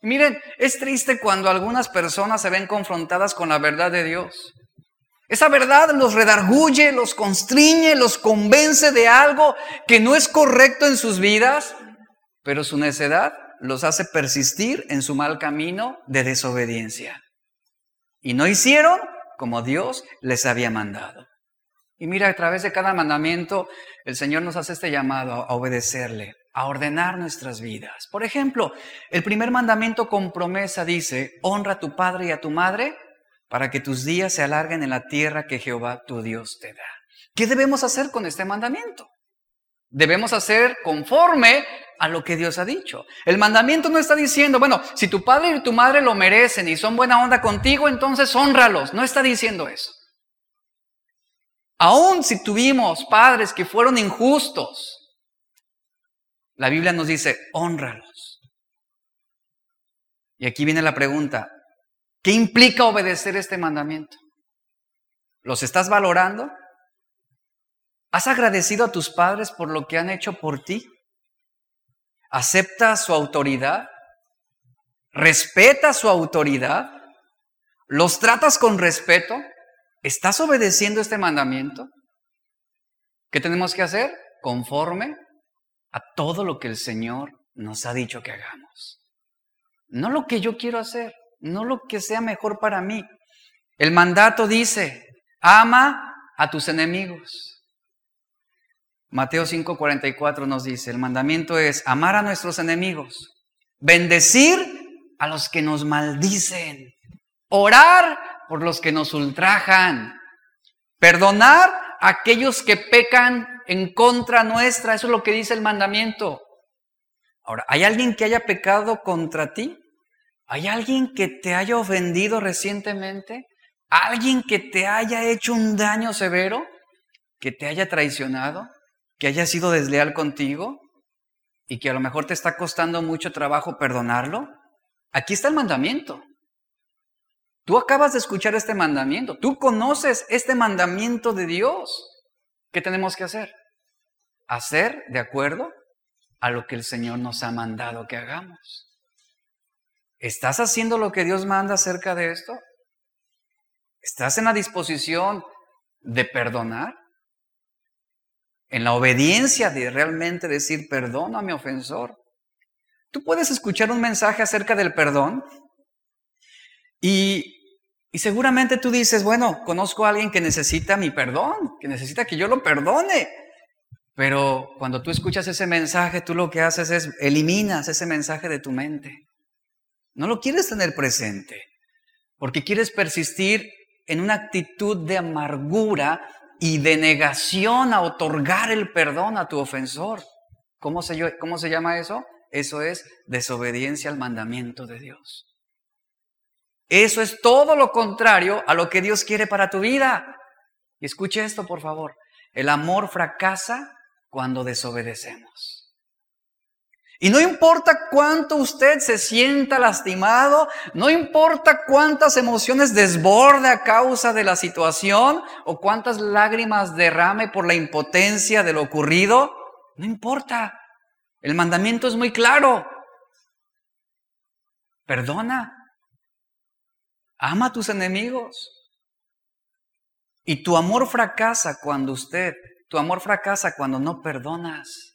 Miren, es triste cuando algunas personas se ven confrontadas con la verdad de Dios. Esa verdad los redarguye, los constriñe, los convence de algo que no es correcto en sus vidas, pero su necedad los hace persistir en su mal camino de desobediencia. Y no hicieron como Dios les había mandado. Y mira, a través de cada mandamiento, el Señor nos hace este llamado a obedecerle, a ordenar nuestras vidas. Por ejemplo, el primer mandamiento con promesa dice, honra a tu padre y a tu madre para que tus días se alarguen en la tierra que Jehová tu Dios te da. ¿Qué debemos hacer con este mandamiento? Debemos hacer conforme a lo que Dios ha dicho. El mandamiento no está diciendo, bueno, si tu padre y tu madre lo merecen y son buena onda contigo, entonces honralos. No está diciendo eso. Aún si tuvimos padres que fueron injustos, la Biblia nos dice, honralos. Y aquí viene la pregunta, ¿qué implica obedecer este mandamiento? ¿Los estás valorando? ¿Has agradecido a tus padres por lo que han hecho por ti? ¿Aceptas su autoridad? ¿Respetas su autoridad? ¿Los tratas con respeto? ¿Estás obedeciendo este mandamiento? ¿Qué tenemos que hacer? Conforme a todo lo que el Señor nos ha dicho que hagamos. No lo que yo quiero hacer, no lo que sea mejor para mí. El mandato dice, ama a tus enemigos. Mateo 5:44 nos dice, el mandamiento es amar a nuestros enemigos, bendecir a los que nos maldicen, orar por los que nos ultrajan, perdonar a aquellos que pecan en contra nuestra, eso es lo que dice el mandamiento. Ahora, ¿hay alguien que haya pecado contra ti? ¿Hay alguien que te haya ofendido recientemente? ¿Alguien que te haya hecho un daño severo? ¿Que te haya traicionado? ¿Que haya sido desleal contigo? ¿Y que a lo mejor te está costando mucho trabajo perdonarlo? Aquí está el mandamiento. Tú acabas de escuchar este mandamiento, tú conoces este mandamiento de Dios. ¿Qué tenemos que hacer? Hacer de acuerdo a lo que el Señor nos ha mandado que hagamos. ¿Estás haciendo lo que Dios manda acerca de esto? ¿Estás en la disposición de perdonar? En la obediencia de realmente decir perdón a mi ofensor. Tú puedes escuchar un mensaje acerca del perdón y y seguramente tú dices, bueno, conozco a alguien que necesita mi perdón, que necesita que yo lo perdone. Pero cuando tú escuchas ese mensaje, tú lo que haces es eliminas ese mensaje de tu mente. No lo quieres tener presente, porque quieres persistir en una actitud de amargura y de negación a otorgar el perdón a tu ofensor. ¿Cómo se, cómo se llama eso? Eso es desobediencia al mandamiento de Dios. Eso es todo lo contrario a lo que Dios quiere para tu vida. Y escuche esto, por favor. El amor fracasa cuando desobedecemos. Y no importa cuánto usted se sienta lastimado, no importa cuántas emociones desborde a causa de la situación o cuántas lágrimas derrame por la impotencia de lo ocurrido, no importa. El mandamiento es muy claro. Perdona. Ama a tus enemigos. Y tu amor fracasa cuando usted, tu amor fracasa cuando no perdonas.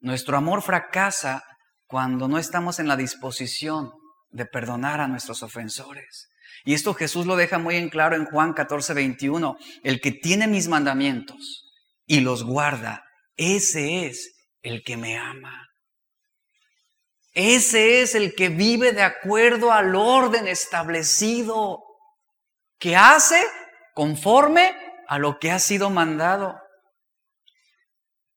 Nuestro amor fracasa cuando no estamos en la disposición de perdonar a nuestros ofensores. Y esto Jesús lo deja muy en claro en Juan 14, 21. El que tiene mis mandamientos y los guarda, ese es el que me ama. Ese es el que vive de acuerdo al orden establecido, que hace conforme a lo que ha sido mandado.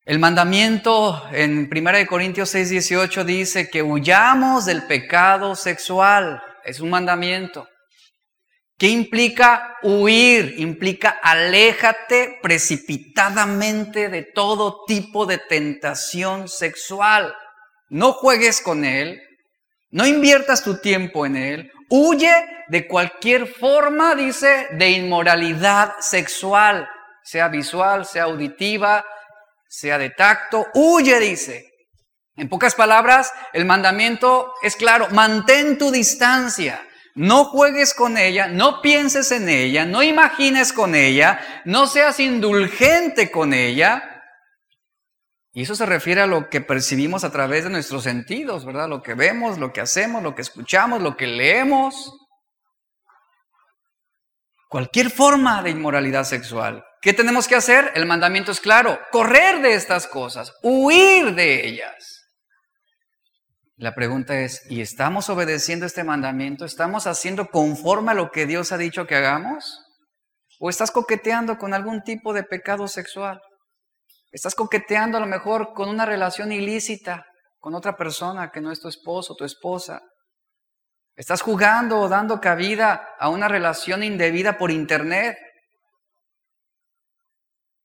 El mandamiento en 1 Corintios 6, 18 dice que huyamos del pecado sexual. Es un mandamiento. ¿Qué implica huir? Implica aléjate precipitadamente de todo tipo de tentación sexual. No juegues con él, no inviertas tu tiempo en él, huye de cualquier forma, dice, de inmoralidad sexual, sea visual, sea auditiva, sea de tacto, huye, dice. En pocas palabras, el mandamiento es claro, mantén tu distancia. No juegues con ella, no pienses en ella, no imagines con ella, no seas indulgente con ella, y eso se refiere a lo que percibimos a través de nuestros sentidos, ¿verdad? Lo que vemos, lo que hacemos, lo que escuchamos, lo que leemos. Cualquier forma de inmoralidad sexual. ¿Qué tenemos que hacer? El mandamiento es claro, correr de estas cosas, huir de ellas. La pregunta es, ¿y estamos obedeciendo este mandamiento? ¿Estamos haciendo conforme a lo que Dios ha dicho que hagamos? ¿O estás coqueteando con algún tipo de pecado sexual? Estás coqueteando a lo mejor con una relación ilícita con otra persona que no es tu esposo, tu esposa. Estás jugando o dando cabida a una relación indebida por internet.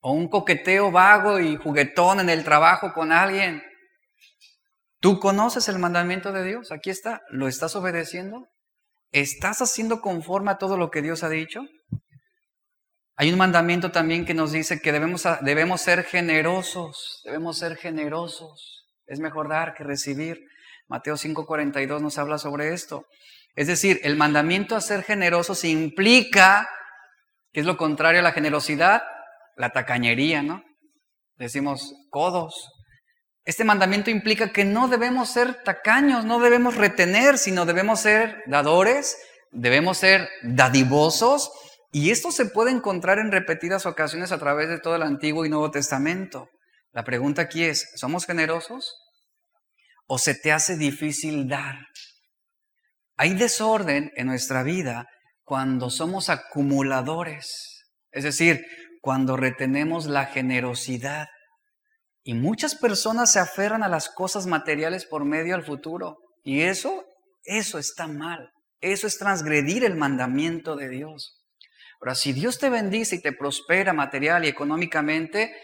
o un coqueteo vago y juguetón en el trabajo con alguien. ¿Tú conoces el mandamiento de Dios? Aquí está. ¿Lo estás obedeciendo? ¿Estás haciendo conforme a todo lo que Dios ha dicho? Hay un mandamiento también que nos dice que debemos, debemos ser generosos, debemos ser generosos. Es mejor dar que recibir. Mateo 5:42 nos habla sobre esto. Es decir, el mandamiento a ser generosos implica, que es lo contrario a la generosidad, la tacañería, ¿no? Decimos codos. Este mandamiento implica que no debemos ser tacaños, no debemos retener, sino debemos ser dadores, debemos ser dadivosos. Y esto se puede encontrar en repetidas ocasiones a través de todo el Antiguo y Nuevo Testamento. La pregunta aquí es, ¿somos generosos? ¿O se te hace difícil dar? Hay desorden en nuestra vida cuando somos acumuladores, es decir, cuando retenemos la generosidad. Y muchas personas se aferran a las cosas materiales por medio al futuro. Y eso, eso está mal. Eso es transgredir el mandamiento de Dios. Ahora, si Dios te bendice y te prospera material y económicamente,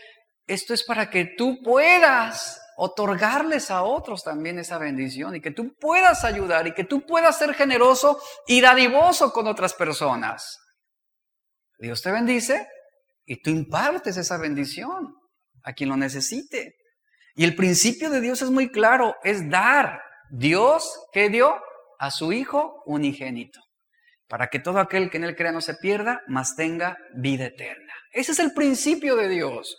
esto es para que tú puedas otorgarles a otros también esa bendición y que tú puedas ayudar y que tú puedas ser generoso y dadivoso con otras personas. Dios te bendice y tú impartes esa bendición a quien lo necesite. Y el principio de Dios es muy claro, es dar. Dios, ¿qué dio? A su Hijo unigénito, para que todo aquel que en él crea no se pierda, mas tenga vida eterna. Ese es el principio de Dios.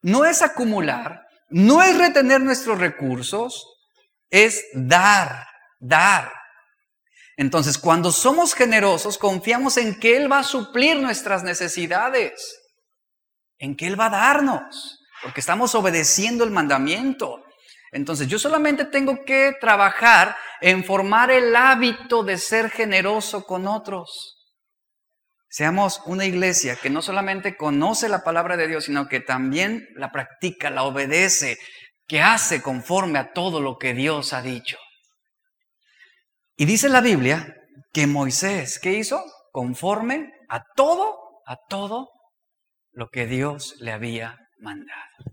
No es acumular, no es retener nuestros recursos, es dar, dar. Entonces, cuando somos generosos, confiamos en que Él va a suplir nuestras necesidades, en que Él va a darnos, porque estamos obedeciendo el mandamiento. Entonces, yo solamente tengo que trabajar en formar el hábito de ser generoso con otros. Seamos una iglesia que no solamente conoce la palabra de Dios, sino que también la practica, la obedece, que hace conforme a todo lo que Dios ha dicho. Y dice la Biblia que Moisés, ¿qué hizo? Conforme a todo, a todo lo que Dios le había mandado.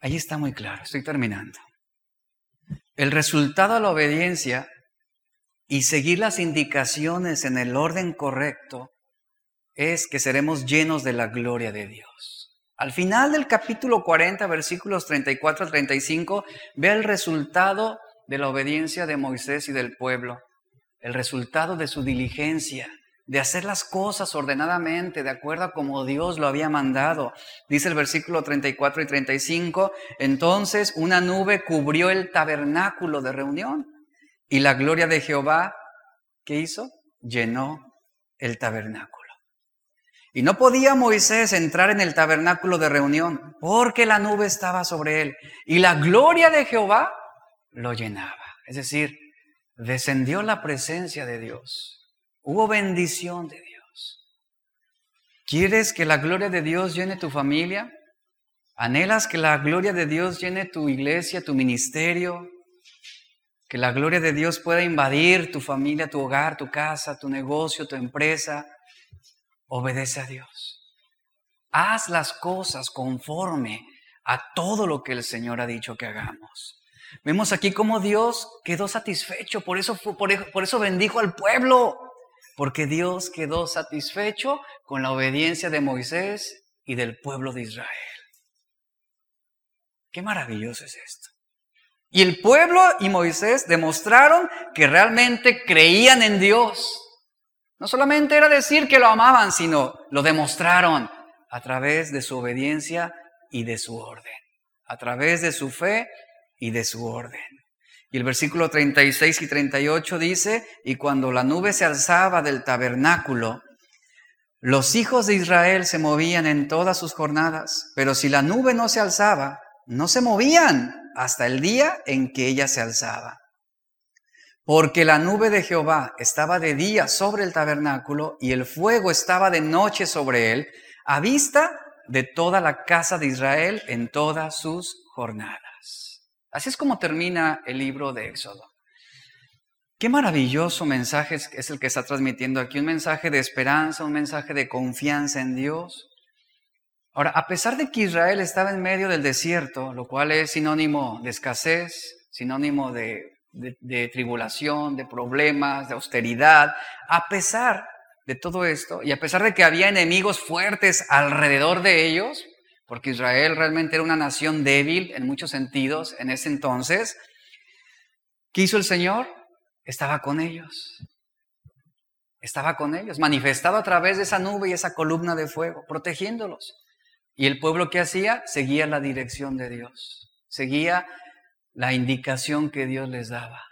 Ahí está muy claro, estoy terminando. El resultado de la obediencia y seguir las indicaciones en el orden correcto es que seremos llenos de la gloria de Dios. Al final del capítulo 40, versículos 34 al 35, ve el resultado de la obediencia de Moisés y del pueblo, el resultado de su diligencia, de hacer las cosas ordenadamente, de acuerdo a como Dios lo había mandado. Dice el versículo 34 y 35, entonces una nube cubrió el tabernáculo de reunión y la gloria de Jehová, ¿qué hizo? Llenó el tabernáculo. Y no podía Moisés entrar en el tabernáculo de reunión porque la nube estaba sobre él. Y la gloria de Jehová lo llenaba. Es decir, descendió la presencia de Dios. Hubo bendición de Dios. ¿Quieres que la gloria de Dios llene tu familia? ¿Anhelas que la gloria de Dios llene tu iglesia, tu ministerio, que la gloria de Dios pueda invadir tu familia, tu hogar, tu casa, tu negocio, tu empresa. Obedece a Dios. Haz las cosas conforme a todo lo que el Señor ha dicho que hagamos. Vemos aquí cómo Dios quedó satisfecho, por eso, por, por eso bendijo al pueblo, porque Dios quedó satisfecho con la obediencia de Moisés y del pueblo de Israel. Qué maravilloso es esto. Y el pueblo y Moisés demostraron que realmente creían en Dios. No solamente era decir que lo amaban, sino lo demostraron a través de su obediencia y de su orden. A través de su fe y de su orden. Y el versículo 36 y 38 dice, y cuando la nube se alzaba del tabernáculo, los hijos de Israel se movían en todas sus jornadas, pero si la nube no se alzaba, no se movían hasta el día en que ella se alzaba. Porque la nube de Jehová estaba de día sobre el tabernáculo y el fuego estaba de noche sobre él, a vista de toda la casa de Israel en todas sus jornadas. Así es como termina el libro de Éxodo. Qué maravilloso mensaje es el que está transmitiendo aquí, un mensaje de esperanza, un mensaje de confianza en Dios. Ahora, a pesar de que Israel estaba en medio del desierto, lo cual es sinónimo de escasez, sinónimo de, de, tribulación, de problemas, de austeridad, a pesar de todo esto, y a pesar de que había enemigos fuertes alrededor de ellos, porque Israel realmente era una nación débil en muchos sentidos en ese entonces, ¿qué hizo el Señor? Estaba con ellos. Estaba con ellos, manifestado a través de esa nube y esa columna de fuego, protegiéndolos. Y el pueblo que hacía seguía la dirección de Dios, seguía la indicación que Dios les daba.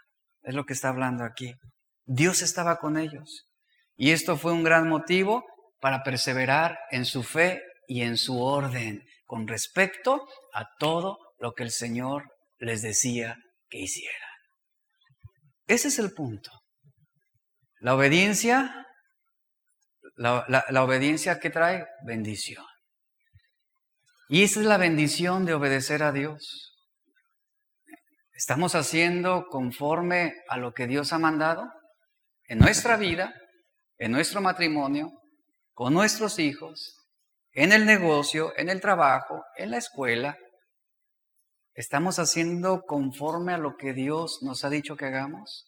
Es lo que está hablando aquí. Dios estaba con ellos. Y esto fue un gran motivo para perseverar en su fe y en su orden con respecto a todo lo que el Señor les decía que hicieran. Ese es el punto. La obediencia, la, la obediencia que trae bendición. Y esa es la bendición de obedecer a Dios. ¿Estamos haciendo conforme a lo que Dios ha mandado en nuestra vida en nuestro matrimonio, con nuestros hijos, en el negocio, en el trabajo, en la escuela. ¿Estamos haciendo conforme a lo que Dios nos ha dicho que hagamos?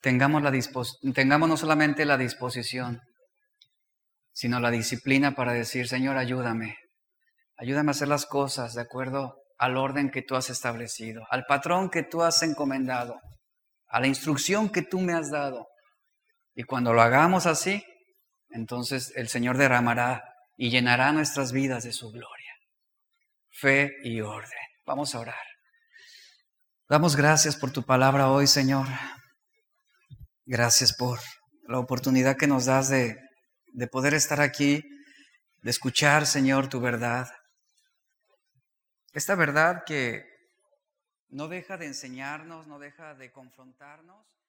Tengamos, la tengamos no solamente la disposición, sino la disciplina para decir, Señor, ayúdame. Ayúdame a hacer las cosas de acuerdo al orden que tú has establecido, al patrón que tú has encomendado a la instrucción que tú me has dado. Y cuando lo hagamos así, entonces el Señor derramará y llenará nuestras vidas de su gloria. Fe y orden. Vamos a orar. Damos gracias por tu palabra hoy, Señor. Gracias por la oportunidad que nos das de, de poder estar aquí, de escuchar, Señor, tu verdad. Esta verdad que no deja de enseñarnos, no deja de confrontarnos.